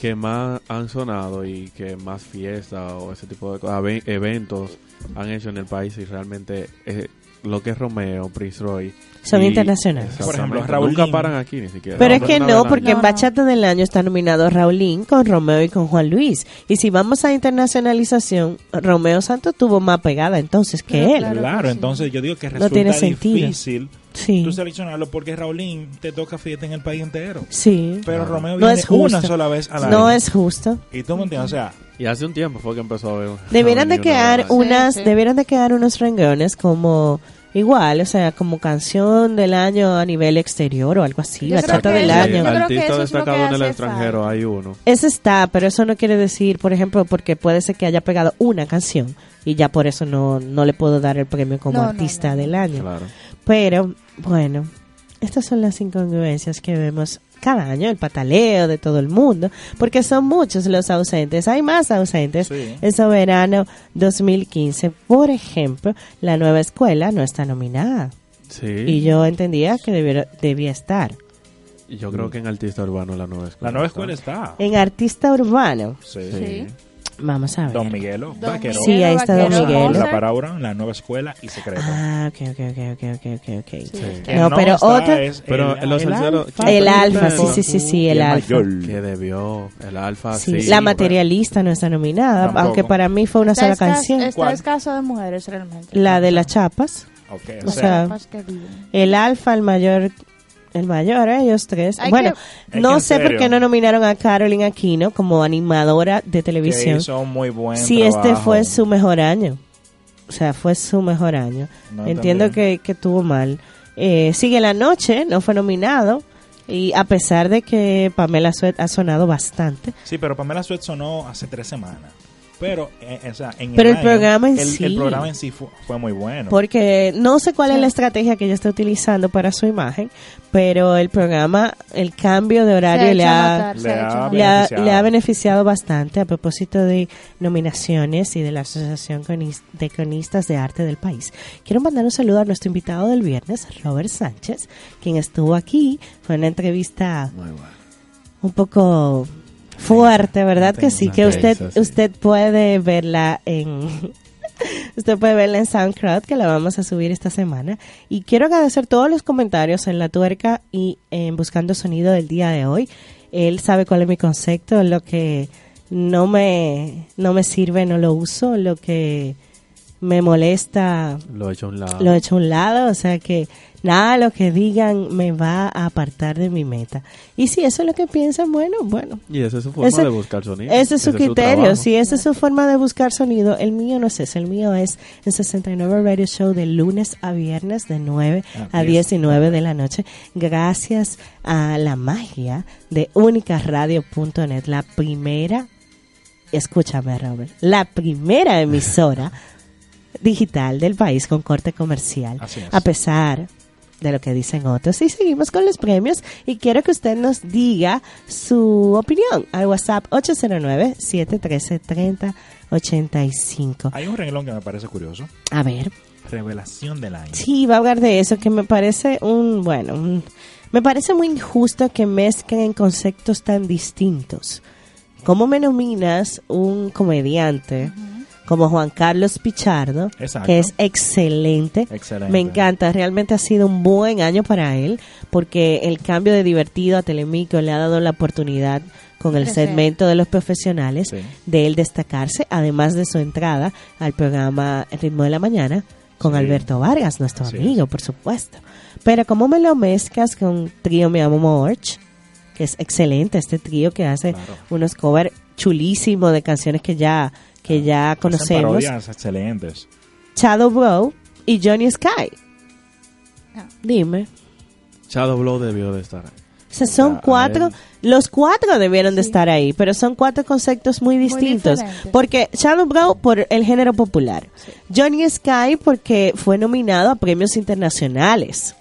que más han sonado y que más fiestas o ese tipo de eventos han hecho en el país y realmente eh, lo que es Romeo, Prince Roy. Son y- internacionales. Por ejemplo, exactamente, Raulín. Nunca paran aquí ni siquiera. Pero es No, que no, no, no, porque No, en no. Bachata del Año está nominado Raulín con Romeo y con Juan Luis. Y si vamos a internacionalización, Romeo Santos tuvo más pegada entonces que Pero él. claro. Claro, que sí. entonces yo digo que No resulta tiene sentido. difícil Sí, tú seleccionarlo porque Raulín te toca fiesta en el país entero. sí. Pero Romeo No viene es justo. una sola vez al año. No es justo. Y tú me entiendes, o sea, Y hace un tiempo fue que empezó a ver. Debieran de quedar unas, Sí, sí. debieran de quedar unos renglones como igual, o sea, como canción del año a nivel exterior o algo así, Yo bachata del eso- año. yo creo que Artista eso es lo que destacado en el hace extranjero falta. hay uno. Ese está, pero eso no quiere decir, por ejemplo, porque puede ser que haya pegado una canción y ya por eso no, no le puedo dar el premio como No, artista no, no. del año. Claro. Pero, bueno, estas son las incongruencias que vemos cada año, el pataleo de todo el mundo, porque son muchos los ausentes, hay más ausentes. Sí. El Soberano 2015, por ejemplo, la nueva escuela no está nominada. Sí. Y yo entendía que debiera- debía estar. Y yo creo que en artista urbano la nueva escuela. la nueva escuela está. En artista urbano, Sí. Sí. Sí. Vamos a ver. Don Miguelo, Don vaquero. Sí, ahí está Don Miguelo. La Paraura, la nueva escuela y secreto. Ah, ok, ok, ok, ok, ok, ok. Que No, pero Pero el- los el salseros- alfa. El alfa, sí, sí, sí, sí, el alfa. mayor. Que debió, el alfa, Sí, sí. la materialista no está nominada, Tampoco. aunque para mí fue una Está, sola escas- canción. está escaso de mujeres realmente. La de las chapas. Ok, O o sea. El alfa, el mayor, el mayor, ¿eh? ellos tres. Hay bueno, que- no sé por qué no nominaron a Carolyn Aquino como animadora de que televisión. hizo un muy buen Si este trabajo. fue su mejor año. O sea, fue su mejor año. No, Entiendo que, que tuvo mal. Eh, Sigue la noche, no fue nominado. Y a pesar de que Pamela Suet ha sonado bastante. Sí, pero Pamela Suet sonó hace tres semanas. Pero, eh, o sea, en Pero el año, programa en el, sí. El programa en sí fue, fue muy bueno. Porque no sé cuál es la estrategia que ella está utilizando para su imagen, pero el programa, el cambio de horario ha le ha, le ha le, beneficiado. le ha beneficiado bastante a propósito de nominaciones y de la Asociación de Cronistas de Arte del país. Quiero mandar un saludo a nuestro invitado del viernes, Robert Sánchez, quien estuvo aquí. Fue una entrevista Muy bueno. un poco fuerte, ¿verdad? Que sí, que usted, usted puede verla en... Usted puede verla en SoundCloud, que la vamos a subir esta semana. Y quiero agradecer todos los comentarios en La Tuerca y en Buscando Sonido del día de hoy. Él sabe cuál es mi concepto, lo que no me, no me sirve, no lo uso, lo que me molesta, Lo he hecho a un lado. lo he hecho a un lado, o sea que nada lo que digan me va a apartar de mi meta. Y si eso es lo que piensan, bueno, bueno. Y esa es su forma Ese- de buscar sonido. Ese es su criterio, si esa es su forma de buscar sonido, el mío no es ese, el mío es en 69 Radio Show de lunes a viernes de 9 Ah, a bien. 19 de la noche, gracias a la magia de unicaradio.net, la primera, escúchame Robert, la primera emisora digital del país con corte comercial, a pesar de lo que dicen otros. Y seguimos con los premios y quiero que usted nos diga su opinión al WhatsApp 809-713-3085. Hay un renglón que me parece curioso. A ver, Revelación del año. sí, va a hablar de eso que me parece un, bueno, un- me parece muy injusto que mezclen conceptos tan distintos. ¿Cómo me nominas un comediante como Juan Carlos Pichardo, Exacto. que es excelente? Excelente. Me encanta, realmente ha sido un buen año para él, porque el cambio de divertido a Telemico le ha dado la oportunidad con el segmento de los profesionales Sí. de él destacarse, además de su entrada al programa El ritmo de la mañana con Sí. Alberto Vargas, nuestro Así amigo, por supuesto. Pero como me lo mezclas con Trío Mi Amo Morch, que es excelente este trío que hace Claro. unos covers chulísimos de canciones que ya que ya Hacen conocemos. parodias excelentes. Shadow Bro y Johnny Sky. Ah. Dime. Shadow Blow debió de estar ahí. O sea, son cuatro, los cuatro debieron de Sí. estar ahí, pero son cuatro conceptos muy distintos. diferentes. porque Shadow Bro por el género popular, Johnny Sky porque fue nominado a premios internacionales.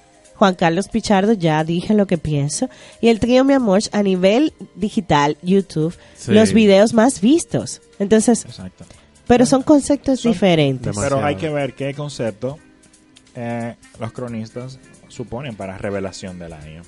Juan Carlos Pichardo, ya dije lo que pienso. Y el trío Mi Amor a nivel digital, YouTube, Sí. los videos más vistos. Entonces, Exacto. pero son conceptos Son- diferentes. Demasiado. Pero hay que ver qué concepto eh, los cronistas suponen para revelación del año.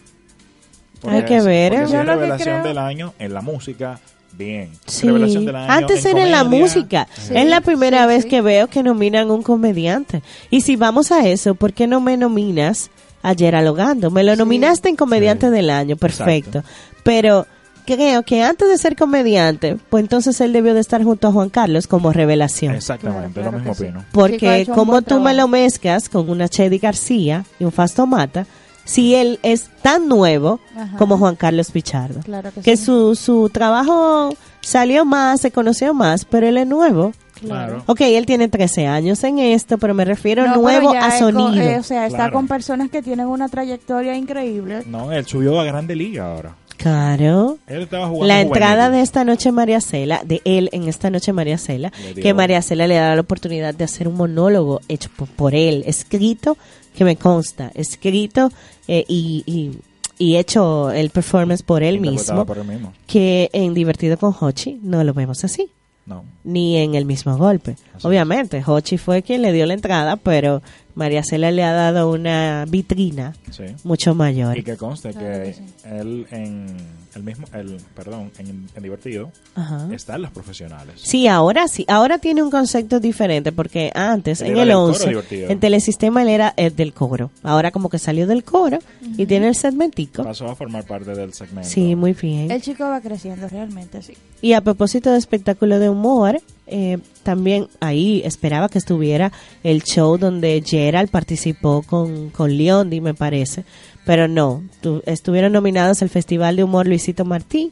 Hay que ver, ¿eh? si Yo es lo que revelación creo- del año en la música, bien. Sí. Revelación del año Antes en era en la música. Sí, es la primera sí, vez sí. que veo que nominan un comediante. Y si vamos a eso, ¿por qué no me nominas a Gerald Ogando? Me lo nominaste en comediante Sí. del año, perfecto. Exacto. Pero creo que antes de ser comediante, pues entonces él debió de estar junto a Juan Carlos como revelación. Exactamente, Claro, lo mismo sí. opino. Porque como tú me lo mezclas con una Chedi García y un Fasto Mata, si él es tan nuevo Ajá. como Juan Carlos Pichardo Claro que, que sí. su, su trabajo salió más, se conoció más, pero él es nuevo. Claro. Ok, él tiene 13 años en esto, pero me refiero No, nuevo a con- sonido. eh, o sea, está Claro. con personas que tienen una trayectoria increíble. No, él subió a Grande Liga ahora. Claro. Él estaba jugando La entrada juvenil. de esta noche María Cela, de él en esta noche María Cela, que María Cela le da la oportunidad de hacer un monólogo hecho por, por él, escrito, que me consta, escrito eh, y, y, y hecho el performance por él mismo, por él mismo. que en Divertido con Hochi no lo vemos así. No. ni en el mismo golpe. Así Obviamente, Hochi fue quien le dio la entrada, pero María Cela le ha dado una vitrina Sí. mucho mayor. Y que conste Claro que que sí. él en el mismo, el, perdón, en, en Divertido Ajá. están los profesionales. Sí, ahora sí. Ahora tiene un concepto diferente porque antes, Él en el del coro 11, divertido. en Telesistema él era el del coro. Ahora como que salió del coro y tiene el segmentico. Pasó a formar parte del segmento. Sí, muy bien. El chico va creciendo realmente, sí. Y a propósito de espectáculo de humor, eh, también ahí esperaba que estuviera el show donde Gerald participó con, con Leondi, me parece. Pero no, tu- estuvieron nominados el Festival de Humor Luisito Martí,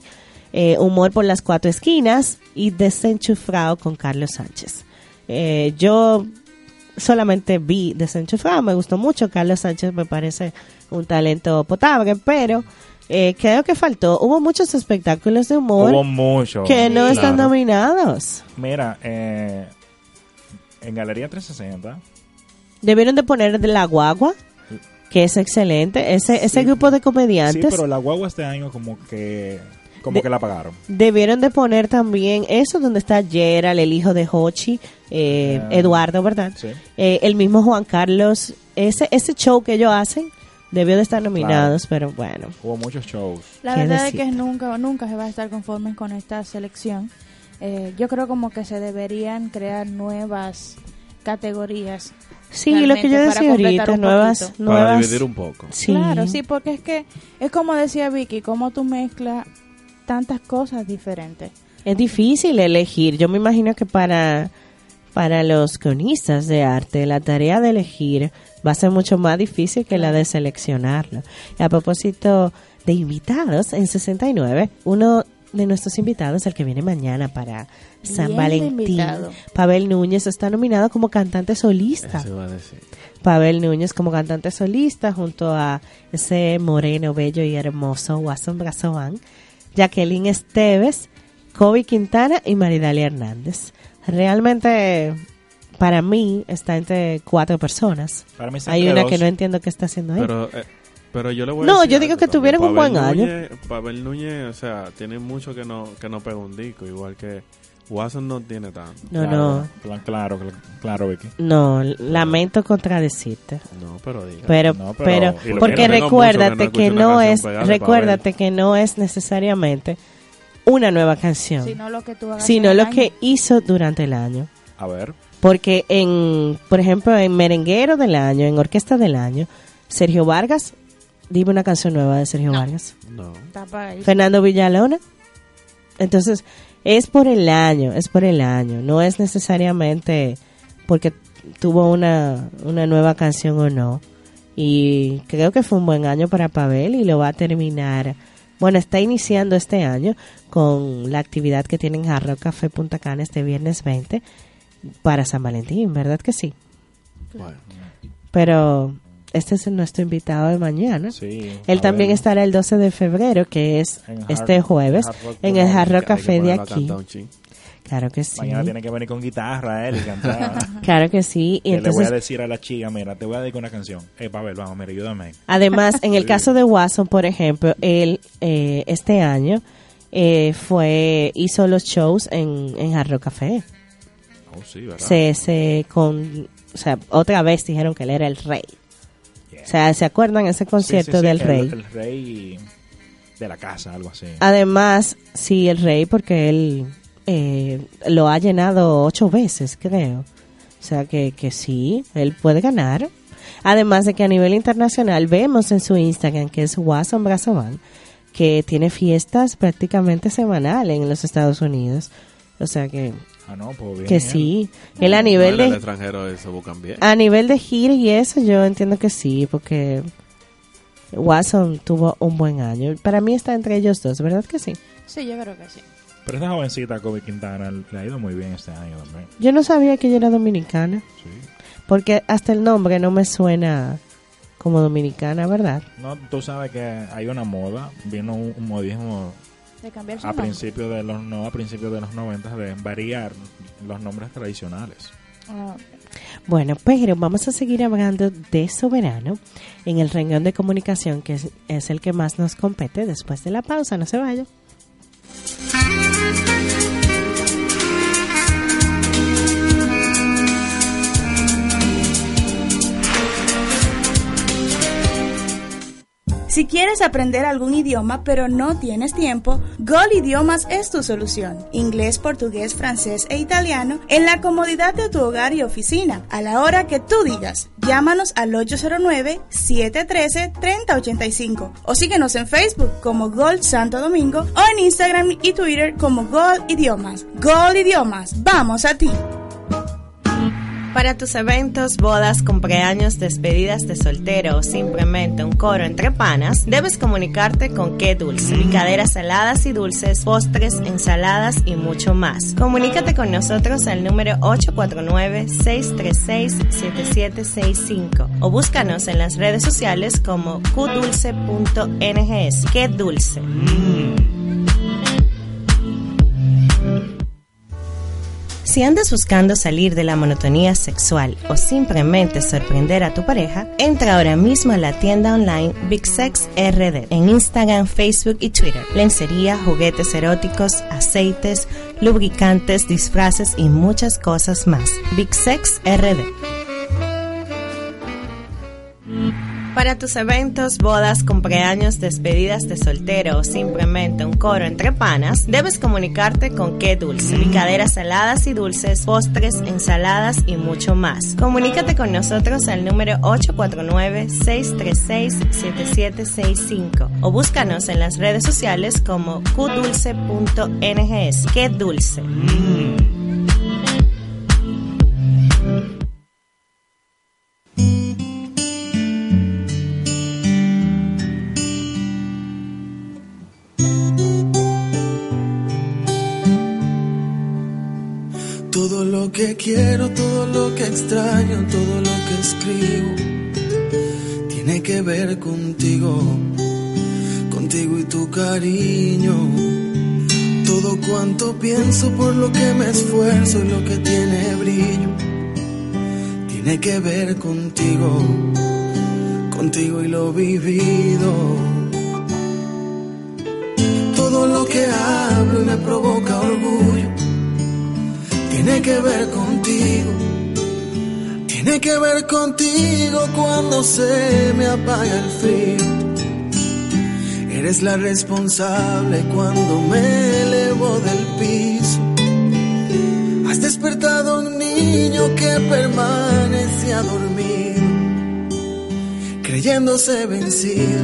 eh, Humor por las Cuatro Esquinas y Desenchufrado con Carlos Sánchez. Eh, yo solamente vi Desenchufrado, me gustó mucho. Carlos Sánchez me parece un talento potable, pero eh, creo que faltó. Hubo muchos espectáculos de humor Hubo mucho. que no Claro. están nominados. Mira, eh, en Galería 360, Debieron de poner de la guagua, que es excelente. Ese, ese Sí. grupo de sí, comediantes pero la guagua este año como que como De- que la pagaron. debieron de poner también eso donde está Gerald, el hijo de Hochi, eh, Ah. Eduardo, ¿verdad? Sí. Eh, el mismo Juan Carlos. Ese, ese show que ellos hacen debió de estar nominados, pero bueno. Hubo muchos shows. La ¿Qué verdad es que nunca, nunca se va a estar conforme con esta selección. Eh, yo creo como que se deberían crear nuevas categorías. Sí, lo que yo decía ahorita, nuevas, poquito. Para nuevas. dividir un poco. Sí. Claro, sí, porque es que es como decía Vicky, como tú mezclas tantas cosas diferentes. Es difícil elegir. Yo me imagino que para, para los cronistas de arte la tarea de elegir va a ser mucho más difícil que la de seleccionarlo. Y a propósito de invitados, en 69, uno de nuestros invitados, el que viene mañana para San Bien Valentín, invitado. Pavel Núñez, está nominado como cantante solista. Eso iba a decir. Pavel Núñez como cantante solista junto a ese moreno, bello y hermoso Watson Brazovan, Jacqueline Esteves, Kobe Quintana y Maridalia Hernández. Realmente, para mí, está entre cuatro personas. Para mí está Hay una dos. que no entiendo qué está haciendo ahí. Pero, eh, pero yo le voy a No, decir yo digo algo que tuvieron un Pavel buen año. Núñez- Pavel Núñez, o sea, tiene mucho que no, que no pega un disco, igual que Watson no tiene tanto. no, Claro, no, cla- Claro, cl- claro, Vicky. no, lamento contradecirte. No, pero diga. Pero, No, pero, porque recuérdate que no que no es, recuérdate que no es necesariamente una nueva canción, Sino lo que tú hagas sino lo año. que hizo durante el año. A ver. Porque en, por ejemplo, en Merenguero del Año, en Orquesta del Año, Sergio Vargas, dime una canción nueva de Sergio Vargas. No. Está apagadísimo. Fernando Villalona. Entonces, es por el año, es por el año. No es necesariamente porque tuvo una, una nueva canción o no. Y creo que fue un buen año para Pavel y lo va a terminar. Bueno, está iniciando este año con la actividad que tienen Hard Rock Café Punta Cana este viernes 20 para San Valentín, ¿verdad que sí? Bueno. Pero este es nuestro invitado de mañana. Sí. Él también ver. estará el 12 de febrero, que es En este jueves, Hard en el que Café de aquí. Claro que sí. Mañana tiene que venir con guitarra él y cantar. Claro que sí. Y Que le voy a entonces, decir a la chica, mira, te voy a dedicar una canción. Eh, Pavel, vamos, mira, ayúdame. además, en el caso de Watson, por ejemplo, él eh, este año eh, fue hizo los shows en, en Hard Rock Café. Oh, sí, ¿verdad? Se, se con, o sea, otra vez dijeron que él era el rey. Yeah. O sea, ¿se acuerdan ese concierto sí, sí, del el- rey? El, rey de la casa, algo así. Además, sí, el rey, porque él eh, lo ha llenado ocho veces, creo. O sea, que, que sí, él puede ganar. Además de que a nivel internacional vemos en su Instagram, que es Watson Brazovan, que tiene fiestas prácticamente semanales en los Estados Unidos. O sea, que, Ah, no, pues bien. que sí. Él a nivel de... extranjero se buscan bien. A nivel de gira y eso, yo entiendo que sí, porque Watson tuvo un buen año. Para mí está entre ellos dos, ¿verdad que sí? Sí, yo creo que sí. Pero esta jovencita, Kobe Quintana, le ha ido muy bien este año también. Yo no sabía que ella era dominicana, Sí. porque hasta el nombre no me suena como dominicana, ¿verdad? No, tú sabes que hay una moda, vino un, un modismo De cambiar su a nombre. principios de los no a principios de los 90 de variar los nombres tradicionales. Ah, Bueno, pero vamos a seguir hablando de Soberano en el renglón de comunicación, que es, es el que más nos compete después de la pausa. No se vaya. Si quieres aprender algún idioma pero no tienes tiempo, Gol Idiomas es tu solución. Inglés, portugués, francés e italiano en la comodidad de tu hogar y oficina, a la hora que tú digas. Llámanos al 809-713-3085 o síguenos en Facebook como Gol Santo Domingo o en Instagram y Twitter como Gol Idiomas. Gol Idiomas, vamos a ti. Para tus eventos, bodas, cumpleaños, despedidas de soltero o simplemente un coro entre panas, debes comunicarte con Qué Dulce. Picaderas saladas y dulces, postres, ensaladas y mucho más. Comunícate con nosotros al número 849-636-7765 o búscanos en las redes sociales como qdulce.ngs. Qué Dulce. Si andas buscando salir de la monotonía sexual o simplemente sorprender a tu pareja, entra ahora mismo a la tienda online Big Sex RD en Instagram, Facebook y Twitter. Lencería, juguetes eróticos, aceites, lubricantes, disfraces y muchas cosas más. Big Sex RD. Para tus eventos, bodas, cumpleaños, despedidas de soltero o simplemente un coro entre panas, debes comunicarte con Qué Dulce. Picaderas saladas y dulces, postres, ensaladas y mucho más. Comunícate con nosotros al número 849-636-7765 o búscanos en las redes sociales como qdulce.ngs. Qué Dulce. Todo que quiero, todo lo que extraño, todo lo que escribo, tiene que ver contigo, contigo y tu cariño. Todo cuanto pienso por lo que me esfuerzo y lo que tiene brillo, tiene que ver contigo, contigo y lo vivido. Tiene que ver contigo. Tiene que ver contigo cuando se me apaga el frío. Eres la responsable cuando me elevo del piso. Has despertado un niño que permanecía dormido, creyéndose vencido.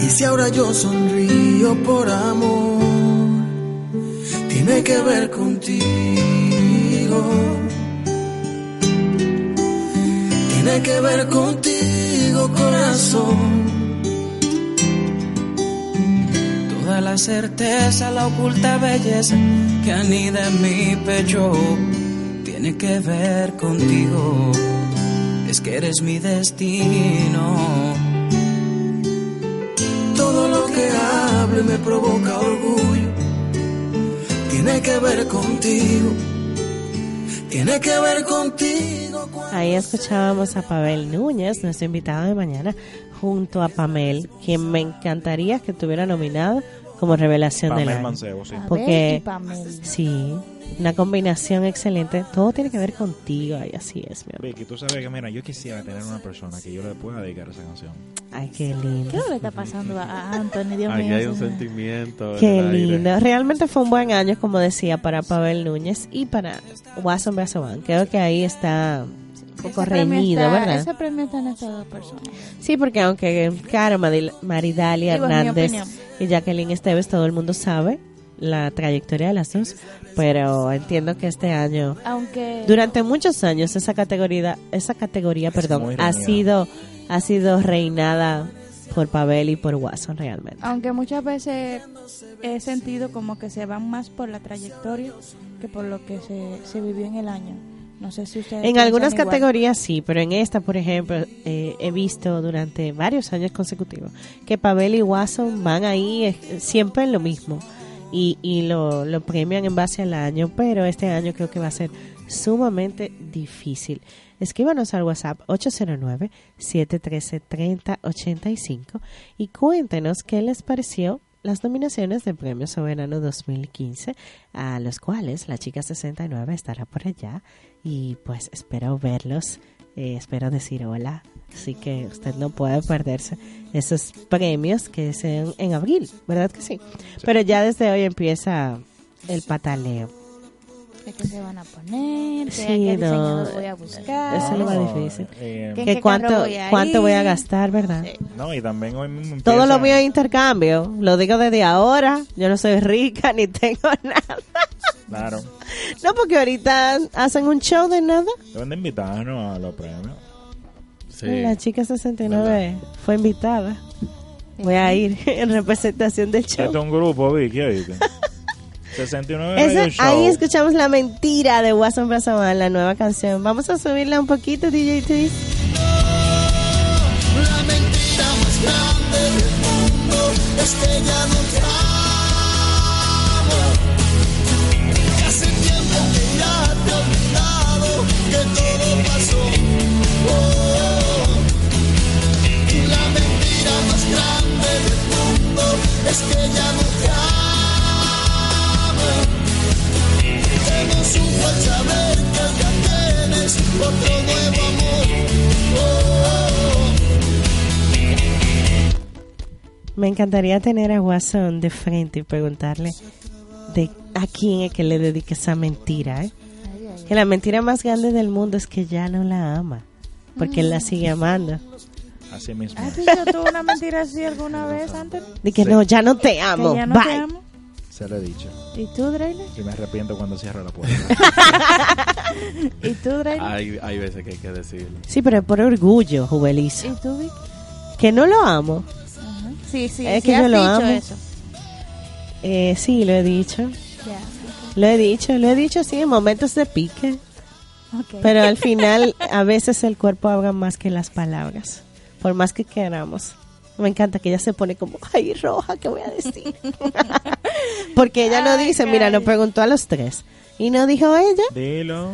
Y si ahora yo sonrío por amor tiene que ver contigo. Tiene que ver contigo, corazón. Toda la certeza, la oculta belleza que anida en mi pecho, tiene que ver contigo. Es que eres mi destino. Todo lo que hablo y me provoca orgullo tiene que ver contigo. Tiene que ver contigo. Ahí escuchábamos a Pavel Núñez, nuestro invitado de mañana, junto a Pamel, quien me encantaría que estuviera nominado como revelación del año. Mancebo, sí. Porque, sí, una combinación excelente. Todo tiene que ver contigo, y así es, mi amor. Vicky, tú sabes que, mira, yo quisiera tener una persona que yo le pueda dedicar esa canción. Ay, qué lindo. ¿Qué le está pasando a Anthony? Dios Aquí mío. hay un señor. sentimiento. en Qué el aire. lindo. Realmente fue un buen año, como decía, para Pavel Núñez y para Watson Brazovan. Creo que ahí está poco Ese premio reñido, está- ¿verdad? Ese premio está en estas dos personas. Sí, porque aunque Madil- Maridalia Digo, mi Hernández y Jacqueline Esteves, todo el mundo sabe la trayectoria de las dos, pero entiendo que este año, Aunque. durante muchos años, esa categoría, esa categoría, perdón, ha sido, ha sido reinada por Pavel y por Watson realmente. Aunque muchas veces he sentido como que se van más por la trayectoria que por lo que se, se vivió en el año. No sé si ustedes. En algunas igual. categorías sí, pero en esta, por ejemplo, eh, he visto durante varios años consecutivos que Pavel y Watson van ahí eh, siempre en lo mismo y, y lo, lo premian en base al año, pero este año creo que va a ser sumamente difícil. Escríbanos al WhatsApp 809-713-3085 y cuéntenos qué les pareció las nominaciones del Premio Soberano 2015, a los cuales la chica 69 estará por allá y pues espero verlos eh, espero decir hola. Así que usted no puede perderse esos premios que sean en abril, ¿verdad que sí? Pero ya desde hoy empieza el pataleo. ¿De qué se van a poner? ¿Qué, Sí, qué no. diseñador voy a buscar? Eso es lo más difícil. eh, ¿Qué- cuánto, voy a cuánto voy a gastar, ¿verdad? Sí. no, y también hoy mismo Todo lo mío es intercambio. Lo digo desde ahora. Yo no soy rica ni tengo nada. Claro. No, porque ahorita hacen un show de nada. Deben de invitarnos a los premios. Sí. La chica 69 fue invitada. Voy a ir en representación del show. Este es un grupo, Vicky. 69 Ese- Radio Show. ahí escuchamos la mentira de Watson Brazaman, la nueva canción. Vamos a subirla un poquito, DJ Twist. La mentira más grande del mundo es que ya no te amo. Que hace tiempo que ya te he olvidado que todo pasó. Oh. La mentira más grande del mundo es que ya no te amo. No supo al saber que ya tienes otro nuevo amor. Oh. Me encantaría tener a Watson de frente y preguntarle de a quién es que le dedique esa mentira. ¿eh? Ay, ay, Que la mentira más grande del mundo es que ya no la ama. Porque él la sigue amando. Así mismo. ¿Has dicho tú una mentira así alguna vez antes? De que Sí. no, ya no te amo. que ya no Bye. te amo. Se lo he dicho. ¿Y tú, Dreyler? Y me arrepiento cuando cierro la puerta. ¿Y tú, Dreyler? Hay, hay veces que hay que decirlo. Sí, pero es por orgullo, Jubeliza. ¿Y tú, Vic? Que no lo amo. Ajá. Sí, sí, Es sí que has yo lo dicho amo. eso. Eh, sí, lo he dicho. Ya, Lo he dicho, lo he dicho, sí, en momentos de pique. ok. Ok. Pero al final, a veces el cuerpo habla más que las palabras. Por más que queramos. Me encanta que ella se pone como, ay, roja, ¿qué voy a decir? Porque ella no dice, mira, nos ay. preguntó a los tres. Y no dijo ella. Dilo.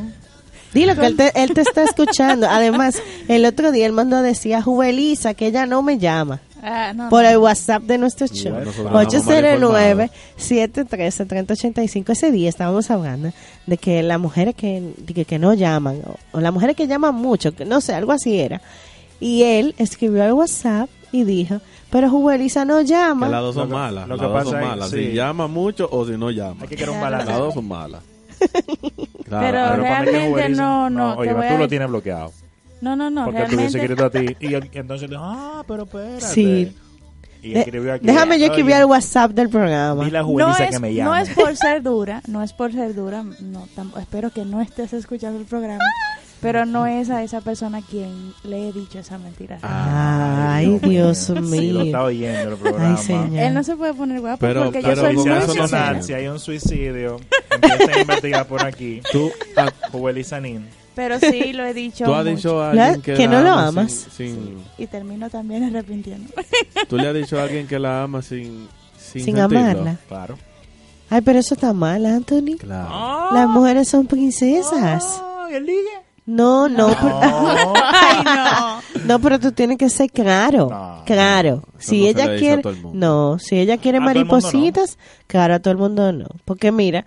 Dilo que él te, él te está escuchando. Además, el otro día él mandó a decir a Jubelisa que ella no me llama. Ah, no, Por no. el WhatsApp de nuestro show. Bueno, nosotros estamos mal 809-713-3085. Ese día estábamos hablando de que las mujeres que, que no llaman, o, o las mujeres que llaman mucho, que no sé, algo así era. Y él escribió al WhatsApp y dijo, pero Jubelisa no Que llama. las dos son Lo que- malas. lo las que dos son pasa es- malas. sí. Si llama mucho o si no llama. Hay que querer un balance. Las dos son malas. Claro, Pero que realmente Jubelisa- no, no, Oye, tú a lo tienes bloqueado. No, no, no, porque tú realmente. escrito a ti. Y, y entonces dijo, ah, pero espérate. Sí. Y De- aquí. déjame yo escribir al WhatsApp del programa. Dile a No es, que me no llame. es por ser dura, no es por ser dura, no, tam- espero que no estés escuchando el programa, pero no es a esa persona a quien le he dicho esa mentira. Ay, Dios Sí, lo mío. está oyendo el programa. Ay, señor. Él no se puede poner guapo Pero- porque pero yo soy muy sincera. si hay un suicidio, empieza a investigar por aquí. Tú, ah, Jubelisa Nin. Pero sí lo he dicho. tú has mucho. dicho a ¿La- alguien que, que la no lo ama amas? Sin, sin- Y termino también arrepintiendo. tú le has dicho a alguien que la ama sin, sin, Sin amarla. Claro. Ay, pero eso está mal, Anthony. Claro. Las mujeres son princesas. ¿Y el ligue? No, no, pero- No. Ay, no. no, pero tú tienes que ser claro, No, claro. si no ella quiere, todo el mundo. no, si ella quiere A todo el mundo no. maripositas, claro, a todo el mundo no, porque mira,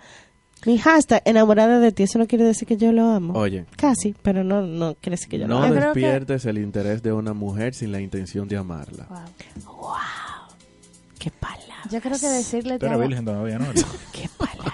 mi hashtag enamorada de ti, eso no quiere decir que yo lo amo. Oye, Casi, pero no, no quiere decir que yo no lo amo. Que- despiertes el interés de una mujer sin la intención de amarla. Wow. Qué palabra, Yo creo que decirle amo. virgen todavía, ¿no? qué palabra.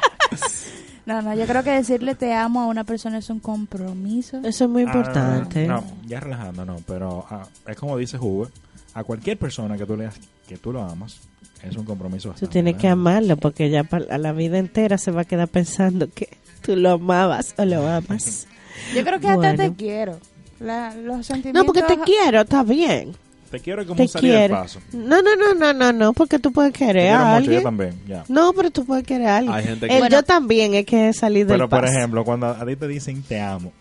No, no, yo creo que decirle te amo a una persona es un compromiso. Eso es muy importante. Ah, no, ya relajando, no. Pero ah, es como dice Juve. A cualquier persona que tú le que tú lo amas, es un compromiso Tú bastante tienes que amarlo porque ya a la vida entera se va a quedar pensando que tú lo amabas o lo amas. Yo creo que hasta Bueno. te quiero. La- los sentimientos. No, porque te quiero, está bien. Te quiero como Te salir del paso. No, no, no, no, no, no, porque tú puedes Te querer quiero a mucho, yo alguien. también, ya. No, pero tú puedes querer a alguien. Hay gente que- El Bueno. yo también es que salir del Pero, por paso. ejemplo, cuando a ti te dicen te amo,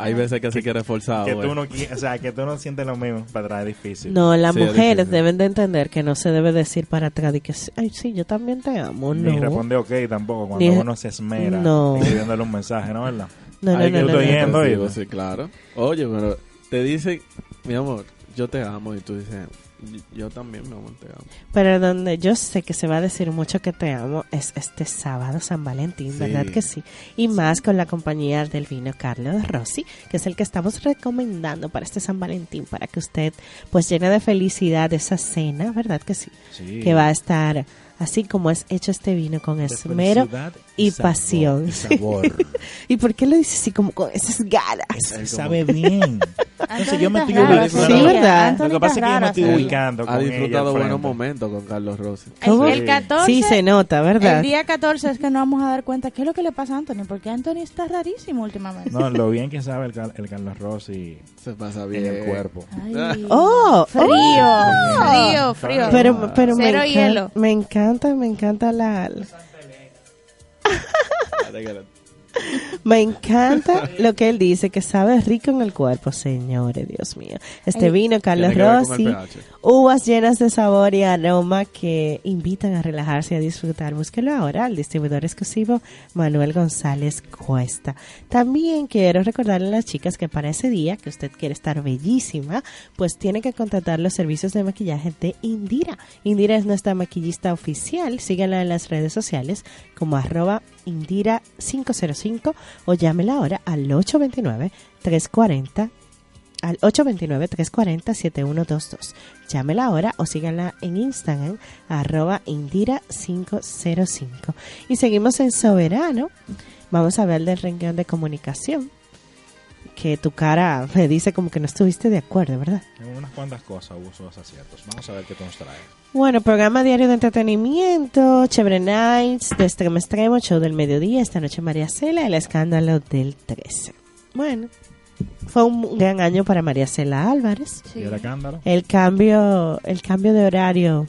Hay veces que se quiere forzar. que güey. tú no o sea, que tú no sientes lo mismo, para atrás es difícil. No, las Sí, mujeres deben de entender que no se debe decir para atrás de que, ay, sí, yo también te amo. No, Ni responde ok tampoco cuando Ni- uno se esmera No. escribiéndole un mensaje, ¿no verdad? no, no, no, que no, estoy no. yendo, oye. sí, claro. Oye, pero te dicen, mi amor, yo te amo y tú dices, yo también mi amor te amo. Pero donde yo sé que se va a decir mucho que te amo es este sábado San Valentín, Sí. ¿verdad que sí? Y más con la compañía del vino Carlos Rossi, que es el que estamos recomendando para este San Valentín, para que usted pues llene de felicidad esa cena, ¿verdad que sí? Sí. Que va a estar así como es hecho este vino con esmero y sabor, pasión. y sabor. ¿Y por qué lo dices así como con esas ganas? Es- sabe bien. Entonces yo me estoy ubicando. sí, ¿verdad? Lo que pasa es que está yo me estoy ubicando Ha disfrutado buenos momentos con Carlos Rossi. ¿Cómo? El, el 14. Sí, se nota, ¿verdad? El día 14 es que nos vamos a dar cuenta qué es lo que le pasa a Anthony, porque Anthony está rarísimo últimamente. No, lo bien que sabe el, Carlos Rossi Se pasa en bien. el cuerpo. Ay. Oh, Frío, oh. frío, frío. Pero, pero me, Cero encan- hielo. me encanta, me encanta la... Me encanta lo que él dice, que sabe rico en el cuerpo, señores, Dios mío. Este Ay. vino, Carlos Rossi, uvas llenas de sabor y aroma que invitan a relajarse y a disfrutar. Búsquelo ahora al distribuidor exclusivo Manuel González Cuesta. También quiero recordarle a las chicas que para ese día, que usted quiere estar bellísima, pues tiene que contratar los servicios de maquillaje de Indira. Indira es nuestra maquillista oficial. Síganla en las redes sociales como arroba Indira505 o llámela ahora al 829-340 al 829-340-7122. Llámela ahora o síganla en Instagram, arroba Indira505. Y seguimos en Soberano. Vamos a ver del renglón de comunicación. Que tu cara me dice como que no estuviste de acuerdo, ¿verdad? En unas cuantas cosas hubo sus aciertos. Vamos a ver qué nos trae. Bueno, programa diario de entretenimiento, Chévere Nights, de extremo a extremo, show del mediodía, esta noche María Cela, el escándalo del 13. Bueno, fue un gran año para María Cela Álvarez. Sí. ¿Y el cambio, el cambio de horario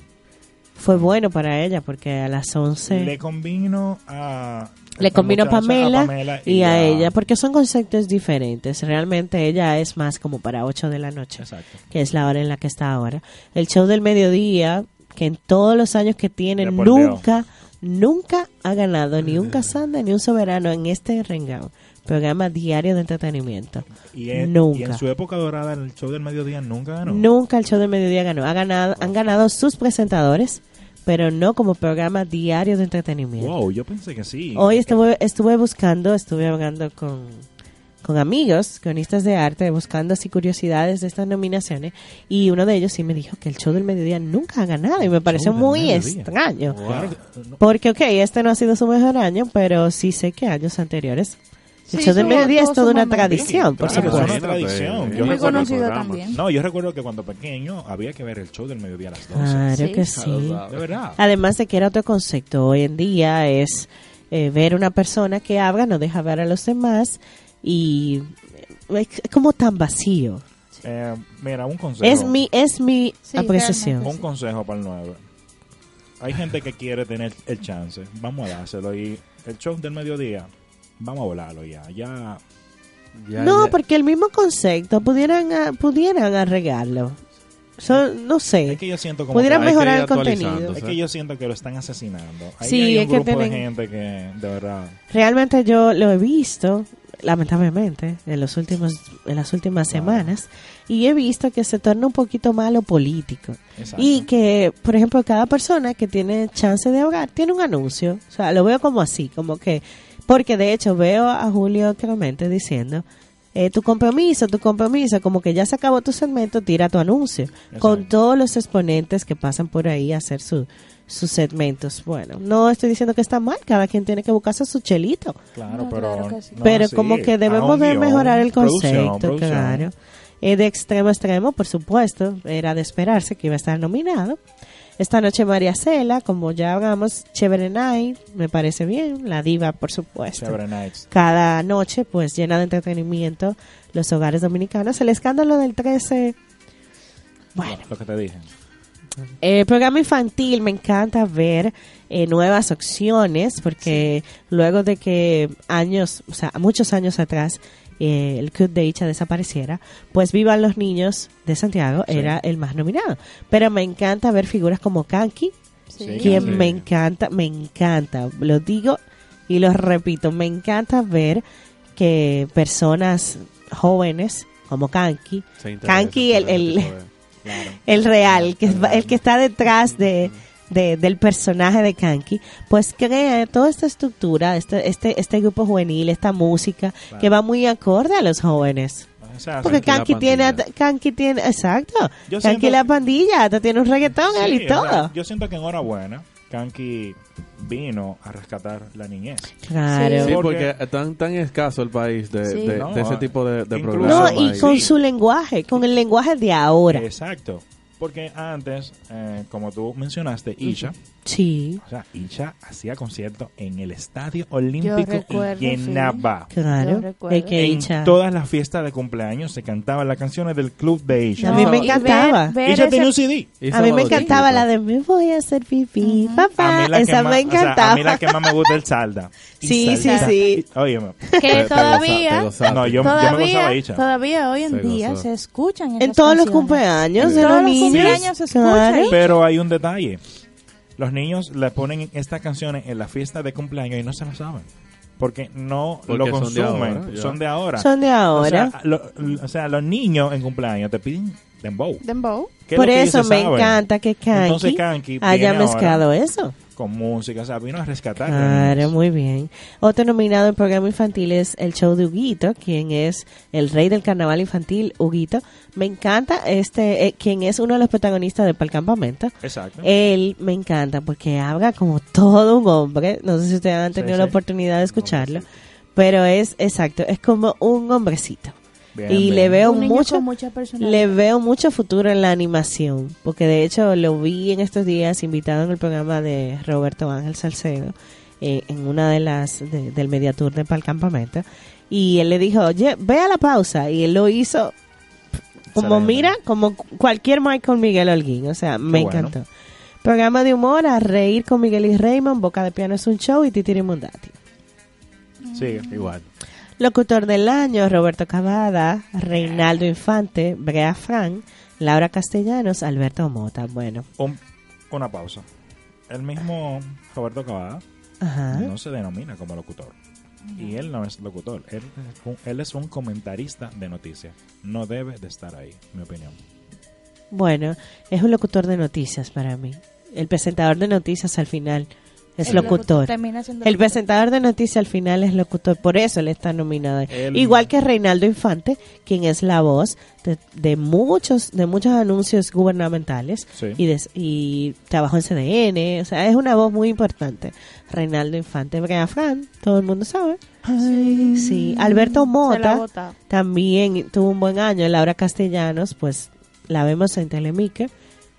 fue bueno para ella porque a las 11 Le le, convino a... combinó esta muchacha, Pamela, y, a ella porque son conceptos diferentes. Realmente ella es más como para 8 de la noche Exacto. que es la hora en la que está ahora. El show del mediodía, que en todos los años que tiene, nunca, nunca ha ganado ni un casanda ni un soberano en este rengao. Programa diario de entretenimiento. Y en, Nunca. y en su época dorada, el show del mediodía nunca ganó. Nunca el show del mediodía ganó. Ha ganado, han ganado sus presentadores, pero no como programa diario de entretenimiento. Wow, yo pensé que sí. Hoy estuve, estuve buscando, estuve hablando con, con amigos, cronistas de arte, buscando así curiosidades de estas nominaciones, y uno de ellos sí me dijo que el show del mediodía nunca ha ganado, y me pareció muy extraño. Porque, ok, este no ha sido su mejor año, pero sí sé que años anteriores. El Sí, show del mediodía es toda una tradición, por Claro, supuesto. es una tradición. Yo Muy conocido también. no, yo recuerdo que cuando pequeño había que ver el show del mediodía a las 12. Claro Sí. que sí. De verdad. Además de que era otro concepto, hoy en día es eh, ver una persona que habla, no deja ver a los demás y es como tan vacío. Eh, mira, un consejo. Es mi, es mi Sí, apreciación. Un consejo para el 9. Hay gente que quiere tener el chance. Vamos a dárselo. Y el show del mediodía, vamos a volarlo ya. Ya. Ya, No, ya- porque el mismo concepto pudieran, ah, pudieran arreglarlo. So, no sé. Es que yo siento como. Pudieran que- que mejorar el contenido. Es que yo siento que lo están asesinando. Ahí Sí, hay un es que grupo tienen- de gente que, de verdad. Realmente yo lo he visto, lamentablemente, en los últimos, en las últimas semanas, y he visto que se torna un poquito malo político. Exacto. Y que, por ejemplo, cada persona que tiene chance de ahogar tiene un anuncio. O sea, lo veo como así, como que, porque de hecho veo a Julio Clemente diciendo, eh, tu compromiso, tu compromiso, como que ya se acabó tu segmento, tira tu anuncio. Con todos los exponentes que pasan por ahí a hacer su, sus segmentos. Bueno, no estoy diciendo que está mal, cada quien tiene que buscarse su chelito. Claro, No, pero. claro que sí. no pero como que debemos de mejorar el producción, concepto, producción. claro. Eh, de extremo a extremo, por supuesto, era de esperarse que iba a estar nominado. Esta noche María Cela, como ya hablamos, Chévere Night, me parece bien, la diva, por supuesto. Chévere Nights. Cada noche, pues, llena de entretenimiento los hogares dominicanos. El escándalo del 13, bueno, Lo que te dije. el programa infantil me encanta ver eh, nuevas opciones porque luego de que años, o sea, muchos años atrás eh, el Club de Icha desapareciera, pues Vivan los Niños de Santiago Sí. era el más nominado. Pero me encanta ver figuras como Kanki, Sí. quien Sí. me encanta, me encanta, lo digo y lo repito, me encanta ver que personas jóvenes como Kanki, Kanki, el- el- real, que es el que está detrás de, de- del personaje de Kanki, pues crea toda esta estructura, este, este, este grupo juvenil, esta música que va muy acorde a los jóvenes. Porque Kanki tiene. Kanki tiene, exacto, Yo Kanki siento- la pandilla, hasta tiene un reggaetón él y o sea, todo. yo siento que enhorabuena, Kanki vino a rescatar la niñez. Claro. Sí, Porque- tan, tan escaso el país de, Sí. de- No, de ese tipo de, de programas. No, y con Sí. su lenguaje, con el lenguaje de ahora. Exacto. Porque antes, eh, como tú mencionaste, Isha, Sí, o sea, Isha hacía conciertos en el Estadio Olímpico recuerdo, y llenaba. claro. Yo recuerdo. Es que En Icha- todas las fiestas de cumpleaños se cantaban las canciones del club de Isha. A mí me encantaba. ver- ver Isha ese- tenía un CD. A mí me encantaba la de me voy a hacer pipí, papá. mí la que Esa más- me o sea, encantaba. a mí la que más me gusta es el salda. Sí, sí, salda. sí. Y- Óyeme. que Te- te todavía, goza- te gozaste. No, yo, yo me gozaba todavía, Isha. todavía hoy en Se día se escuchan en todos los cumpleaños En de todos los niños. Claro. Pero hay un detalle. Los niños le ponen estas canciones en la fiesta de cumpleaños y no se lo saben. Porque no Porque lo son de consumen. ahora, son de ahora. Son de ahora. O sea, lo- o sea, los niños en cumpleaños te piden dembow. Dembow. Por eso me saben. encanta que Entonces Kanki Kanki haya viene ahora mezclado eso. Con música, o sea, vino a rescatar. Claro, muy bien. Otro nominado en programa infantil es el show de Huguito, quien es el rey del carnaval infantil, Huguito. Me encanta este, eh, quien es uno de los protagonistas de Pal Campamento. Exacto. Él me encanta porque habla como todo un hombre. No sé si ustedes han tenido sí. la oportunidad de escucharlo. Pero es exacto, es como un hombrecito. Bien, y bien. le veo Un mucho le veo mucho futuro en la animación, porque de hecho lo vi en estos días invitado en el programa de Roberto Ángel Salcedo, eh, en una de las de- del Mediatour de Pal Campamento, y él le dijo, oye, ve a la pausa, y él lo hizo como mira, como cualquier Michael Miguel Holguín, o sea, me bueno. encantó. Programa de humor, a reír con Miguel y Raymond, Boca de Piano es un show y Titiri Mundati. Sigue. Igual. Locutor del año, Roberto Cavada, Reinaldo Infante, Brea Fran, Laura Castellanos, Alberto Mota. Bueno, Un- una pausa. El mismo Roberto Cavada ajá. no se denomina como locutor. Y él no es locutor. Él él es un comentarista de noticias. No debe de estar ahí, mi opinión. Bueno, es un locutor de noticias para mí. El presentador de noticias al final es El locutor. El presentador de noticias al final es locutor, por eso él está nominado. Igual que Reinaldo Infante, quien es la voz de, de muchos de muchos anuncios gubernamentales Sí. y, de- y trabajó en CDN, o sea, es una voz muy importante. Reinaldo Infante, Brea Fran, todo el mundo sabe. Sí, Alberto Mota también tuvo un buen año. Laura Castellanos, pues la vemos en Telemique,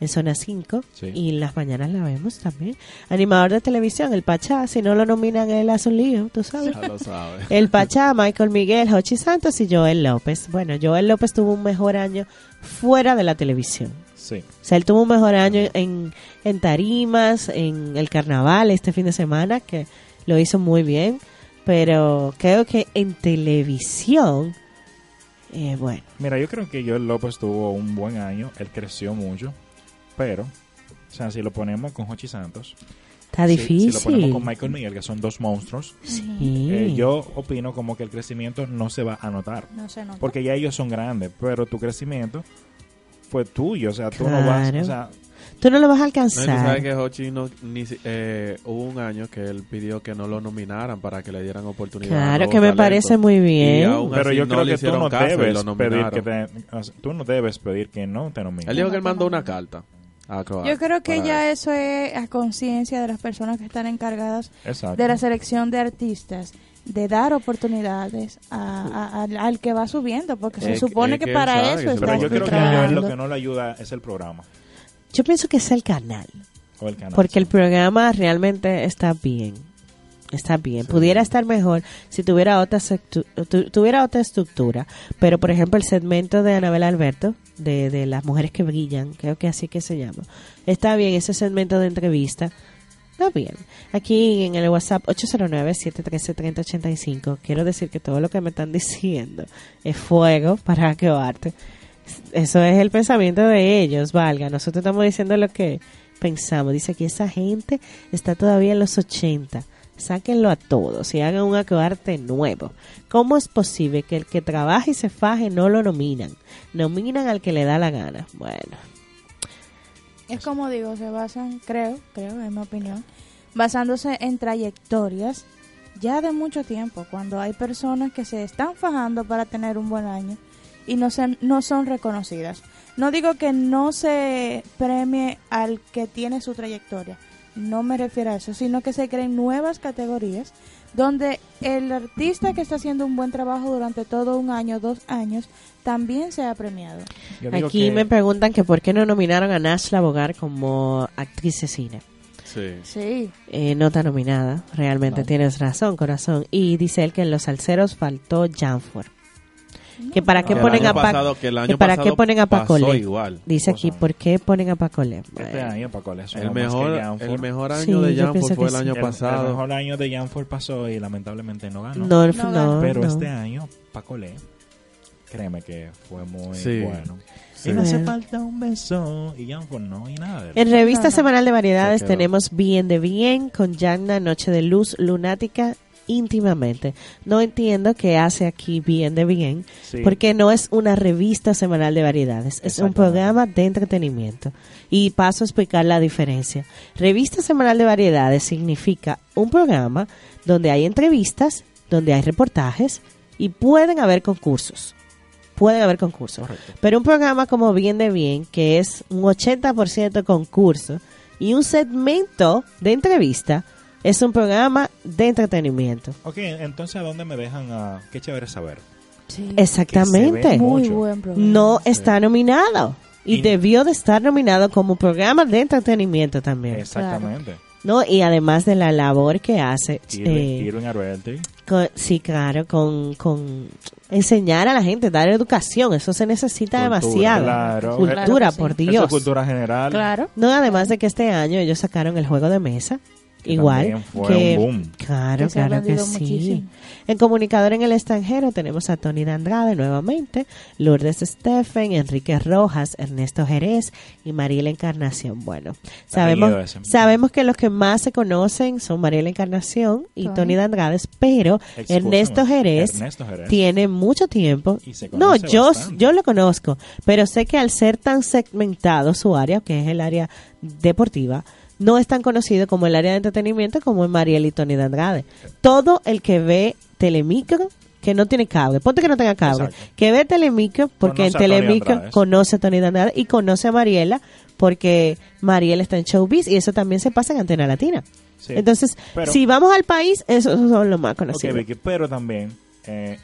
en Zona 5, Sí. y en las mañanas la vemos también. Animador de televisión, el Pachá, si no lo nominan, él hace un lío, tú sabes. Ya lo sabes. El Pachá, Michael Miguel, Jochi Santos y Joel López. Bueno, Joel López tuvo un mejor año fuera de la televisión. Sí. O sea, él tuvo un mejor año en, en tarimas, en el carnaval este fin de semana, que lo hizo muy bien. Pero creo que en televisión, eh, bueno, Mira, yo creo que Joel López tuvo un buen año. Él creció mucho. Pero, o sea, si lo ponemos con Hochi Santos, está si- difícil. Si, lo ponemos con Michael Miguel, que son dos monstruos, Sí. eh, yo opino como que el crecimiento no se va a notar. No se nota. Porque ya ellos son grandes, pero tu crecimiento fue tuyo. O sea, tú no vas. O sea, Tú no lo vas a No, y tú alcanzar. sabes que Hochi no, ni, eh, hubo un año que él pidió que no lo nominaran para que le dieran oportunidad. Claro, que me talentos. parece muy bien. pero yo no creo que tú no debes pedir que te, o sea, tú no debes pedir que no te nominen. Él dijo que él mandó una carta a Croacia. Yo creo que ya eso es a conciencia de las personas que están encargadas Exacto. de la selección de artistas, de dar oportunidades a- a- al, al que va subiendo, porque se supone que, para sabe eso está Pero yo creo que a lo que no le ayuda es el programa Yo pienso que es el canal. o el canal. Porque el programa realmente está bien. Está bien. Pudiera estar mejor si tuviera otra, tu- tuviera otra estructura. Pero, por ejemplo, el segmento de Anabel Alberto, de, de las mujeres que brillan, creo que así que se llama. Está bien, ese segmento de entrevista. Está bien. Aquí en el WhatsApp 809-713-3085, quiero decir que todo lo que me están diciendo es fuego para acabarte. Eso es el pensamiento de ellos, valga. Nosotros estamos diciendo lo que pensamos. Dice que esa gente está todavía en los 80. Sáquenlo a todos y hagan un acroarte nuevo. ¿Cómo es posible que el que trabaja y se faje no lo nominan? Nominan al que le da la gana. Bueno, Es como digo, se basan, creo, creo, en mi opinión, basándose en trayectorias ya de mucho tiempo, cuando hay personas que se están fajando para tener un buen año y no, se, no son reconocidas. No digo que no se premie al que tiene su trayectoria, no me refiero a eso, sino que se creen nuevas categorías donde el artista que está haciendo un buen trabajo durante todo un año, dos años, también sea premiado. Yo digo Aquí que- me preguntan que por qué no nominaron a Nashla Bogar como actriz de cine. Sí. Sí, Eh, no está nominada, realmente No. tienes razón, corazón. Y dice él que en los salseros faltó Janford. Que para qué ponen a Paco pasado- que para pasado qué ponen a Paco. Dice aquí. ¿por qué ponen a Paco Le? Este año, Paco, El mejor, el mejor año Sí, de Janford fue el sí. año El- El, pasado. mejor año de Janford pasó y lamentablemente no ganó. no, no, Pero no. este año, Paco Le, créeme que fue muy Sí. bueno. Sí. Y no hace falta un beso. Y Janford no, y nada de. En revista semanal de variedades tenemos Bien de Bien con Yagna, Noche de Luz, Lunática, íntimamente. No entiendo qué hace aquí Bien de Bien, Sí. porque no es una revista semanal de variedades, es un programa de entretenimiento. Y paso a explicar la diferencia. Revista semanal de variedades significa un programa donde hay entrevistas, donde hay reportajes y pueden haber concursos. Pueden haber concursos. Correcto. Pero un programa como Bien de Bien, que es un 80% concurso y un segmento de entrevista, es un programa de entretenimiento. Ok, entonces ¿a dónde me dejan a...? Qué chévere saber. sí. Exactamente. Muy mucho. buen programa. No está nominado. Y Y- debió de estar nominado como programa de entretenimiento también. Exactamente. ¿No? Y además de la labor que hace. Irving, eh, con- sí, claro, con, con enseñar a la gente, dar educación. Eso se necesita Cultura, demasiado. claro. Cultura, Claro que sí. por Eso es Dios. cultura general. Claro. No, además de que este año ellos sacaron el juego de mesa. Que igual fue que un boom. claro, Que claro que sí. muchísimo. En comunicador en el extranjero tenemos a Tony Dandrade nuevamente, Lourdes Steffen, Enrique Rojas, Ernesto Jerez y Mariela Encarnación. Bueno, sabemos sabemos que los que más se conocen son Mariela Encarnación y Tony. Tony Dandrade, pero Excúsame, Ernesto Jerez Ernesto Jerez. tiene mucho tiempo. Y se No, yo, bastante. yo lo conozco, pero sé que al ser tan segmentado su área, que es el área deportiva, no es tan conocido como el área de entretenimiento como es Mariel y Tony de Andrade. Todo el que ve Telemicro, que no tiene cable, ponte que no tenga cable, Exacto. que ve Telemicro, porque Conoce en Telemicro conoce a Tony de Andrade y conoce a Mariela, porque Mariela está en Showbiz y eso también se pasa en Antena Latina. Sí. Entonces, Pero- si vamos al país, esos son los más conocidos. Vicky, pero también eh,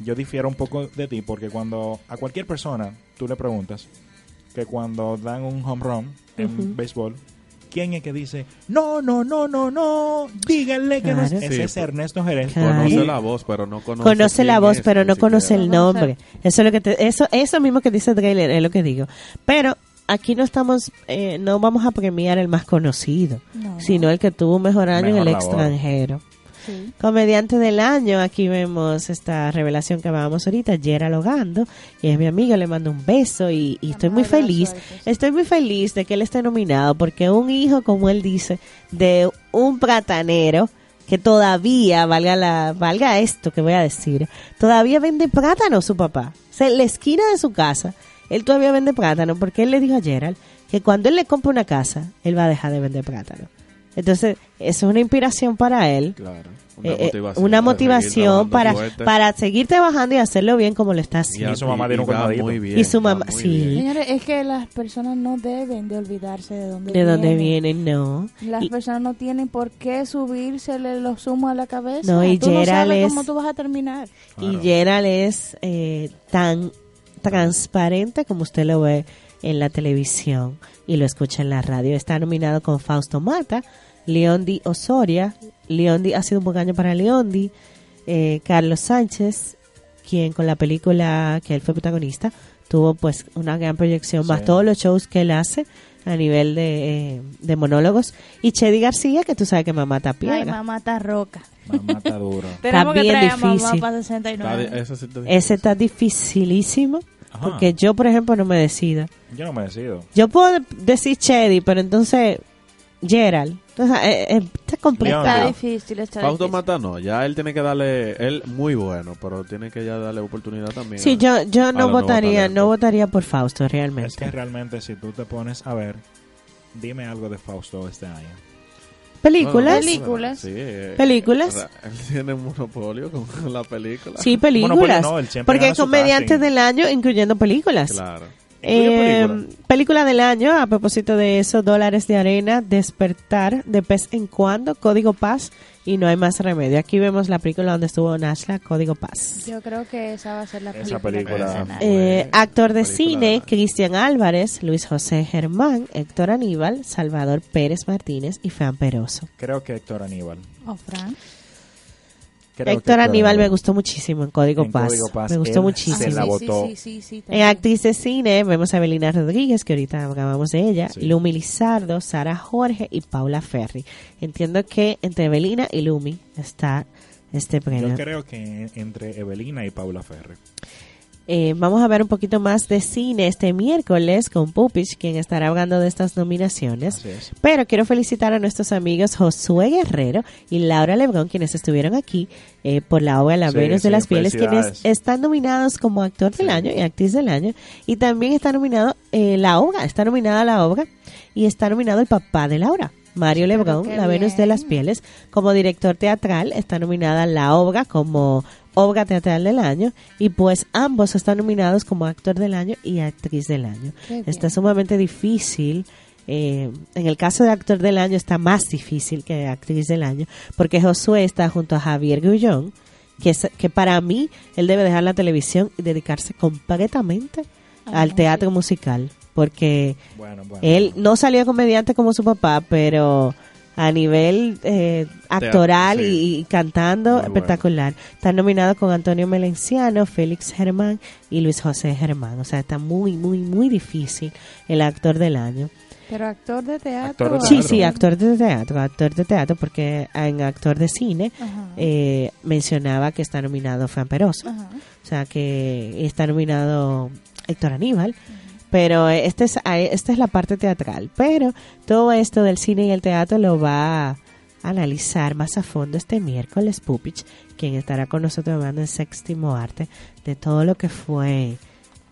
yo difiero un poco de ti porque cuando a cualquier persona tú le preguntas que cuando dan un home run en Ujú. béisbol, ¿quién es que dice, no, no, no, no, no, díganle que no es? Ese Sí, es Ernesto Jerez. Claro. Conoce la voz, pero no conoce. conoce la voz, es, pero no conoce el nombre. Eso es lo que te- eso eso mismo que dice Trailer es lo que digo. Pero aquí no estamos eh, no vamos a premiar el más conocido, No. sino el que tuvo un mejor año en el labor. extranjero. Sí. Comediante del año, aquí vemos esta revelación que hablábamos ahorita, Gerald Logando, y es mi amigo, le mando un beso y, y estoy muy feliz, Aicos. estoy muy feliz de que él esté nominado, porque un hijo, como él dice, de un platanero, que todavía, valga la, valga esto que voy a decir, todavía vende plátano su papá. O sea, en la esquina de su casa, él todavía vende plátano, porque él le dijo a Gerald que cuando él le compre una casa, él va a dejar de vender plátano. Entonces, eso es una inspiración para él. Claro. Eh, Una eh, motivación. una para motivación seguir trabajando para, fuerte. para seguir trabajando y hacerlo bien como lo está Y, haciendo. Y su mamá tiene un muy bien, Y su mamá- muy sí. bien. Señores, es que las personas no deben de olvidarse de dónde ¿De dónde vienen. vienen? No. Las Y- personas no tienen por qué subírsele los humos a la cabeza. No, y Tú no Gerald sabes es- cómo tú vas a terminar. Y. Gerald es eh, tan transparente como usted lo ve en la televisión y lo escucha en la radio. Está nominado con Fausto Mata, Leondi Osoria. Leondi ha sido un buen año para Leondi. Eh, Carlos Sánchez, quien con la película que él fue protagonista tuvo pues una gran proyección, más todos los shows que él hace a nivel de, eh, de monólogos. Y Chedi García, que tú sabes que mamá está Ay, piedra. mamá está roca. Mamá está duro. Tenemos que bien mamá difícil. Está 69. de- eso sí te- Ese está dificilísimo. Ajá. Porque yo, por ejemplo, no me decido. Yo no me decido. Yo puedo decir Chedi, pero entonces Gerald. Sea, eh, eh, está complicado. Está difícil, está Fausto difícil. Mata no, ya él tiene que darle, él muy bueno, pero tiene que ya darle oportunidad también. Sí, a- yo, yo no votaría, no votaría por Fausto Es que realmente. realmente si tú te pones a ver, dime algo de Fausto este año. Películas, Bueno, Películas. Sí, eh, Películas. Él tiene un monopolio con la película. sí, películas. Monopolio no, porque gana es su comediante casting. del año, incluyendo películas. Claro. Eh, película? película del año, a propósito de eso, Dólares de Arena, Despertar, De Pez en Cuando, Código Paz y No hay más remedio. Aquí vemos la película donde estuvo Nashla, Código Paz. Yo creo que esa va a ser la Esa película. película-. Eh, actor de película cine. Cristian Álvarez, Luis José Germán, Héctor Aníbal, Salvador Pérez Martínez y Fran Peroso. Creo que Héctor Aníbal. Oh, Fran. Héctor Aníbal me gustó muchísimo en Código, En Paz. Código Paz, Me gustó muchísimo. se la sí, botó. Sí, sí, sí, sí, En actriz de cine vemos a Belina Rodríguez, que ahorita hablábamos de ella, Sí. Lumi Lizardo, Sara Jorge y Paula Ferri. Entiendo que entre Belina y Lumi está este premio. Yo creo que entre Evelina y Paula Ferre. Eh, vamos a ver un poquito más de cine este miércoles con Pupich, quien estará hablando de estas nominaciones. Es. Pero quiero felicitar a nuestros amigos Josué Guerrero y Laura Lebrón, quienes estuvieron aquí eh, por la obra La Sí, Venus de sí, las Pieles, quienes están nominados como actor del año y actriz del año. Y también está nominado eh, la obra, está nominada la obra y está nominado el papá de Laura. Mario Lebrón, La Venus de las Pieles, como director teatral, está nominada la obra como obra teatral del año y pues ambos están nominados como actor del año y actriz del año. Está sumamente difícil. eh, en el caso de actor del año está más difícil que actriz del año porque Josué está junto a Javier Gullón que, es- que para mí él debe dejar la televisión y dedicarse completamente Ah, al teatro musical porque Bueno, bueno. él no salió comediante como su papá, pero a nivel eh, actoral sí. y, y cantando, Muy bueno. espectacular. Está nominado con Antonio Melenciano, Félix Germán y Luis José Germán. O sea, está muy, muy, muy difícil el actor del año. Pero actor de teatro. Actor de o Sí, sí, actor de teatro, actor de teatro, porque en actor de cine eh, mencionaba que está nominado Fran Peroso. Ajá. O sea que está nominado Héctor Aníbal. Pero este es, esta es la parte teatral. Pero todo esto del cine y el teatro lo va a analizar más a fondo este miércoles Pupich, quien estará con nosotros hablando en Séptimo Arte, de todo lo que fue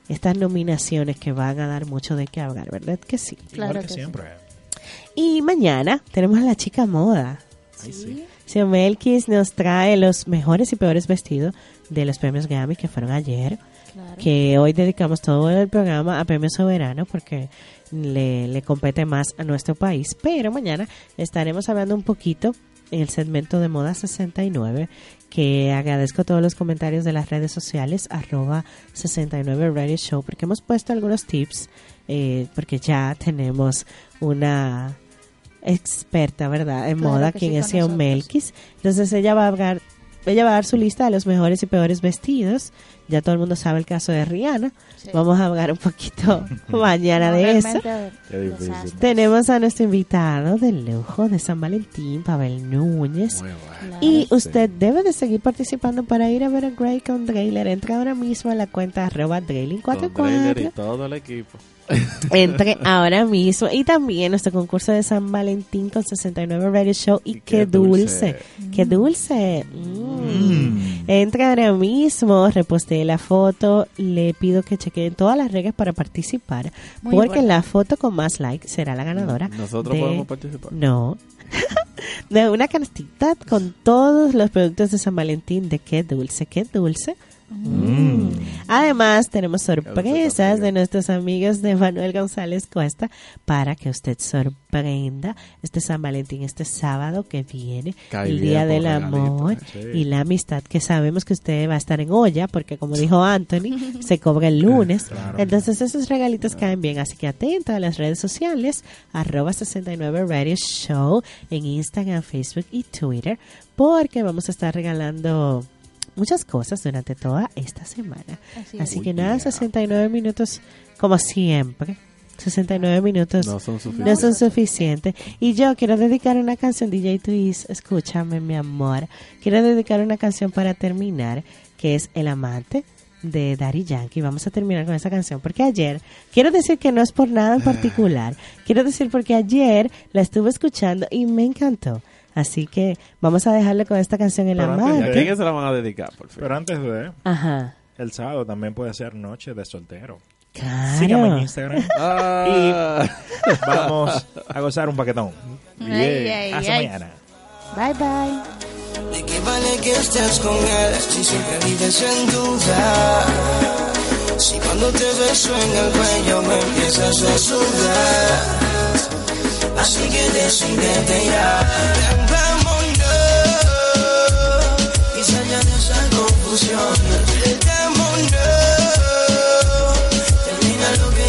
estas nominaciones que van a dar mucho de qué hablar, ¿verdad que sí? Igual Claro que, que sí. siempre. Y mañana tenemos a la chica moda. Ay, sí. Sio Melquis nos trae los mejores y peores vestidos de los premios Grammy que fueron ayer. Claro. Que hoy dedicamos todo el programa a Premio Soberano porque le, le compete más a nuestro país. Pero mañana estaremos hablando un poquito en el segmento de Moda 69 que agradezco todos los comentarios de las redes sociales arroba 69 Radio Show porque hemos puesto algunos tips eh, porque ya tenemos una experta, ¿verdad? En Claro moda, quien sí, es nosotros. Melquis. Entonces ella va a hablar, ella va a dar su lista de los mejores y peores vestidos. Ya todo el mundo sabe el caso de Rihanna. Sí. Vamos a hablar un poquito mañana No, de eso. desastre. Tenemos a nuestro invitado de lujo de San Valentín, Pavel Núñez. Muy bueno. Claro. Y usted debe de seguir participando para ir a ver a Grey con Drailer. Entra ahora mismo a la cuenta arroba Con trailer y Drailing44. todo el equipo. Entre ahora mismo. Y también nuestro concurso de San Valentín con 69 Radio Show. Y, Y qué, qué dulce. dulce. Qué dulce. Mm. Mm. Entra ahora mismo, repostee la foto. Le pido que chequeen todas las reglas para participar. Muy porque bueno. la foto con más likes será la ganadora. Nosotros de- podemos participar. No. de una canastita con todos los productos de San Valentín de qué dulce, qué dulce. Mm. Además, tenemos sorpresas de nuestros amigos de Manuel González Cuesta para que usted sorprenda este San Valentín, este sábado que viene, Cae el Día del Amor. Sí. y la amistad, que sabemos que usted va a estar en olla, porque como dijo Anthony, se cobra el lunes. Claro. Entonces esos regalitos caen bien, así que atenta a las redes sociales, arroba 69 Radio Show en Instagram, Facebook y Twitter, porque vamos a estar regalando muchas cosas durante toda esta semana. Así Así es. que nada, 69 minutos como siempre. 69 minutos No son no suficientes. son suficientes. Y yo quiero dedicar una canción, DJ Twist, escúchame mi amor. Quiero dedicar una canción para terminar, que es El Amante de Daddy Yankee. Vamos a terminar con esa canción porque ayer, quiero decir que no es por nada en particular, quiero decir porque ayer la estuve escuchando y me encantó. Así que vamos a dejarle con esta canción en la Pero antes ¿Y de- a mente. quién se la van a dedicar, por fin? Pero antes de, Ajá. el sábado también puede ser noche de soltero. Claro. Sígame en Instagram. Ah. Vamos a gozar un paquetón. Ay, ay, Hasta ay. mañana. Bye bye. ¿De qué vale que estés con él si siempre vives en duda? Si cuando te beso en el cuello me empiezas a sudar. Así que decídete ya. Confusión. Vámonos. Termina lo que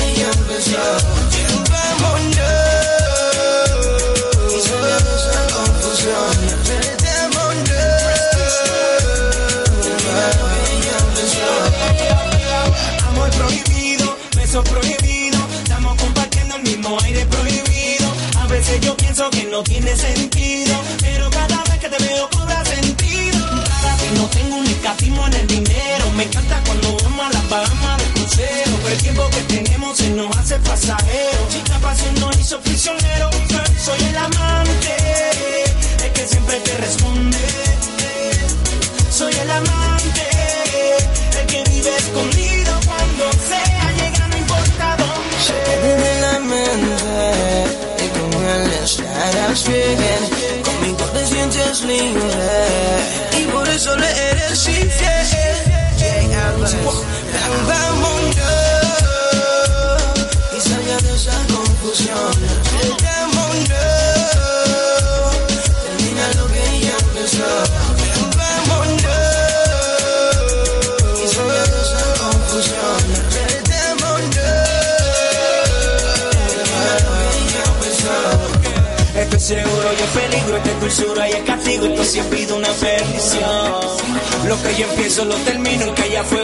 prohibido, estamos compartiendo el mismo aire prohibido. A veces yo pienso que no tiene sentido, pero cada vez que te veo cobra sentido. Cada vez no tengo un escatismo en el dinero, me encanta cuando vamos a las Bahamas de crucero, pero el tiempo que tenemos se nos hace pasajero. Chica pasión nos hizo prisionero, soy el amante, el que siempre te responde. Soy el amante, el que vive escondido cuando sea llega, no importa dónde. Se la mente y con él estarás bien. Libre y por eso le eres infiel. Vámonos y salga de esa confusión. Estoy seguro y es peligro, esta es dulzura y es castigo, esto sí pido una perdición. Lo que yo empiezo lo termino, que haya fuego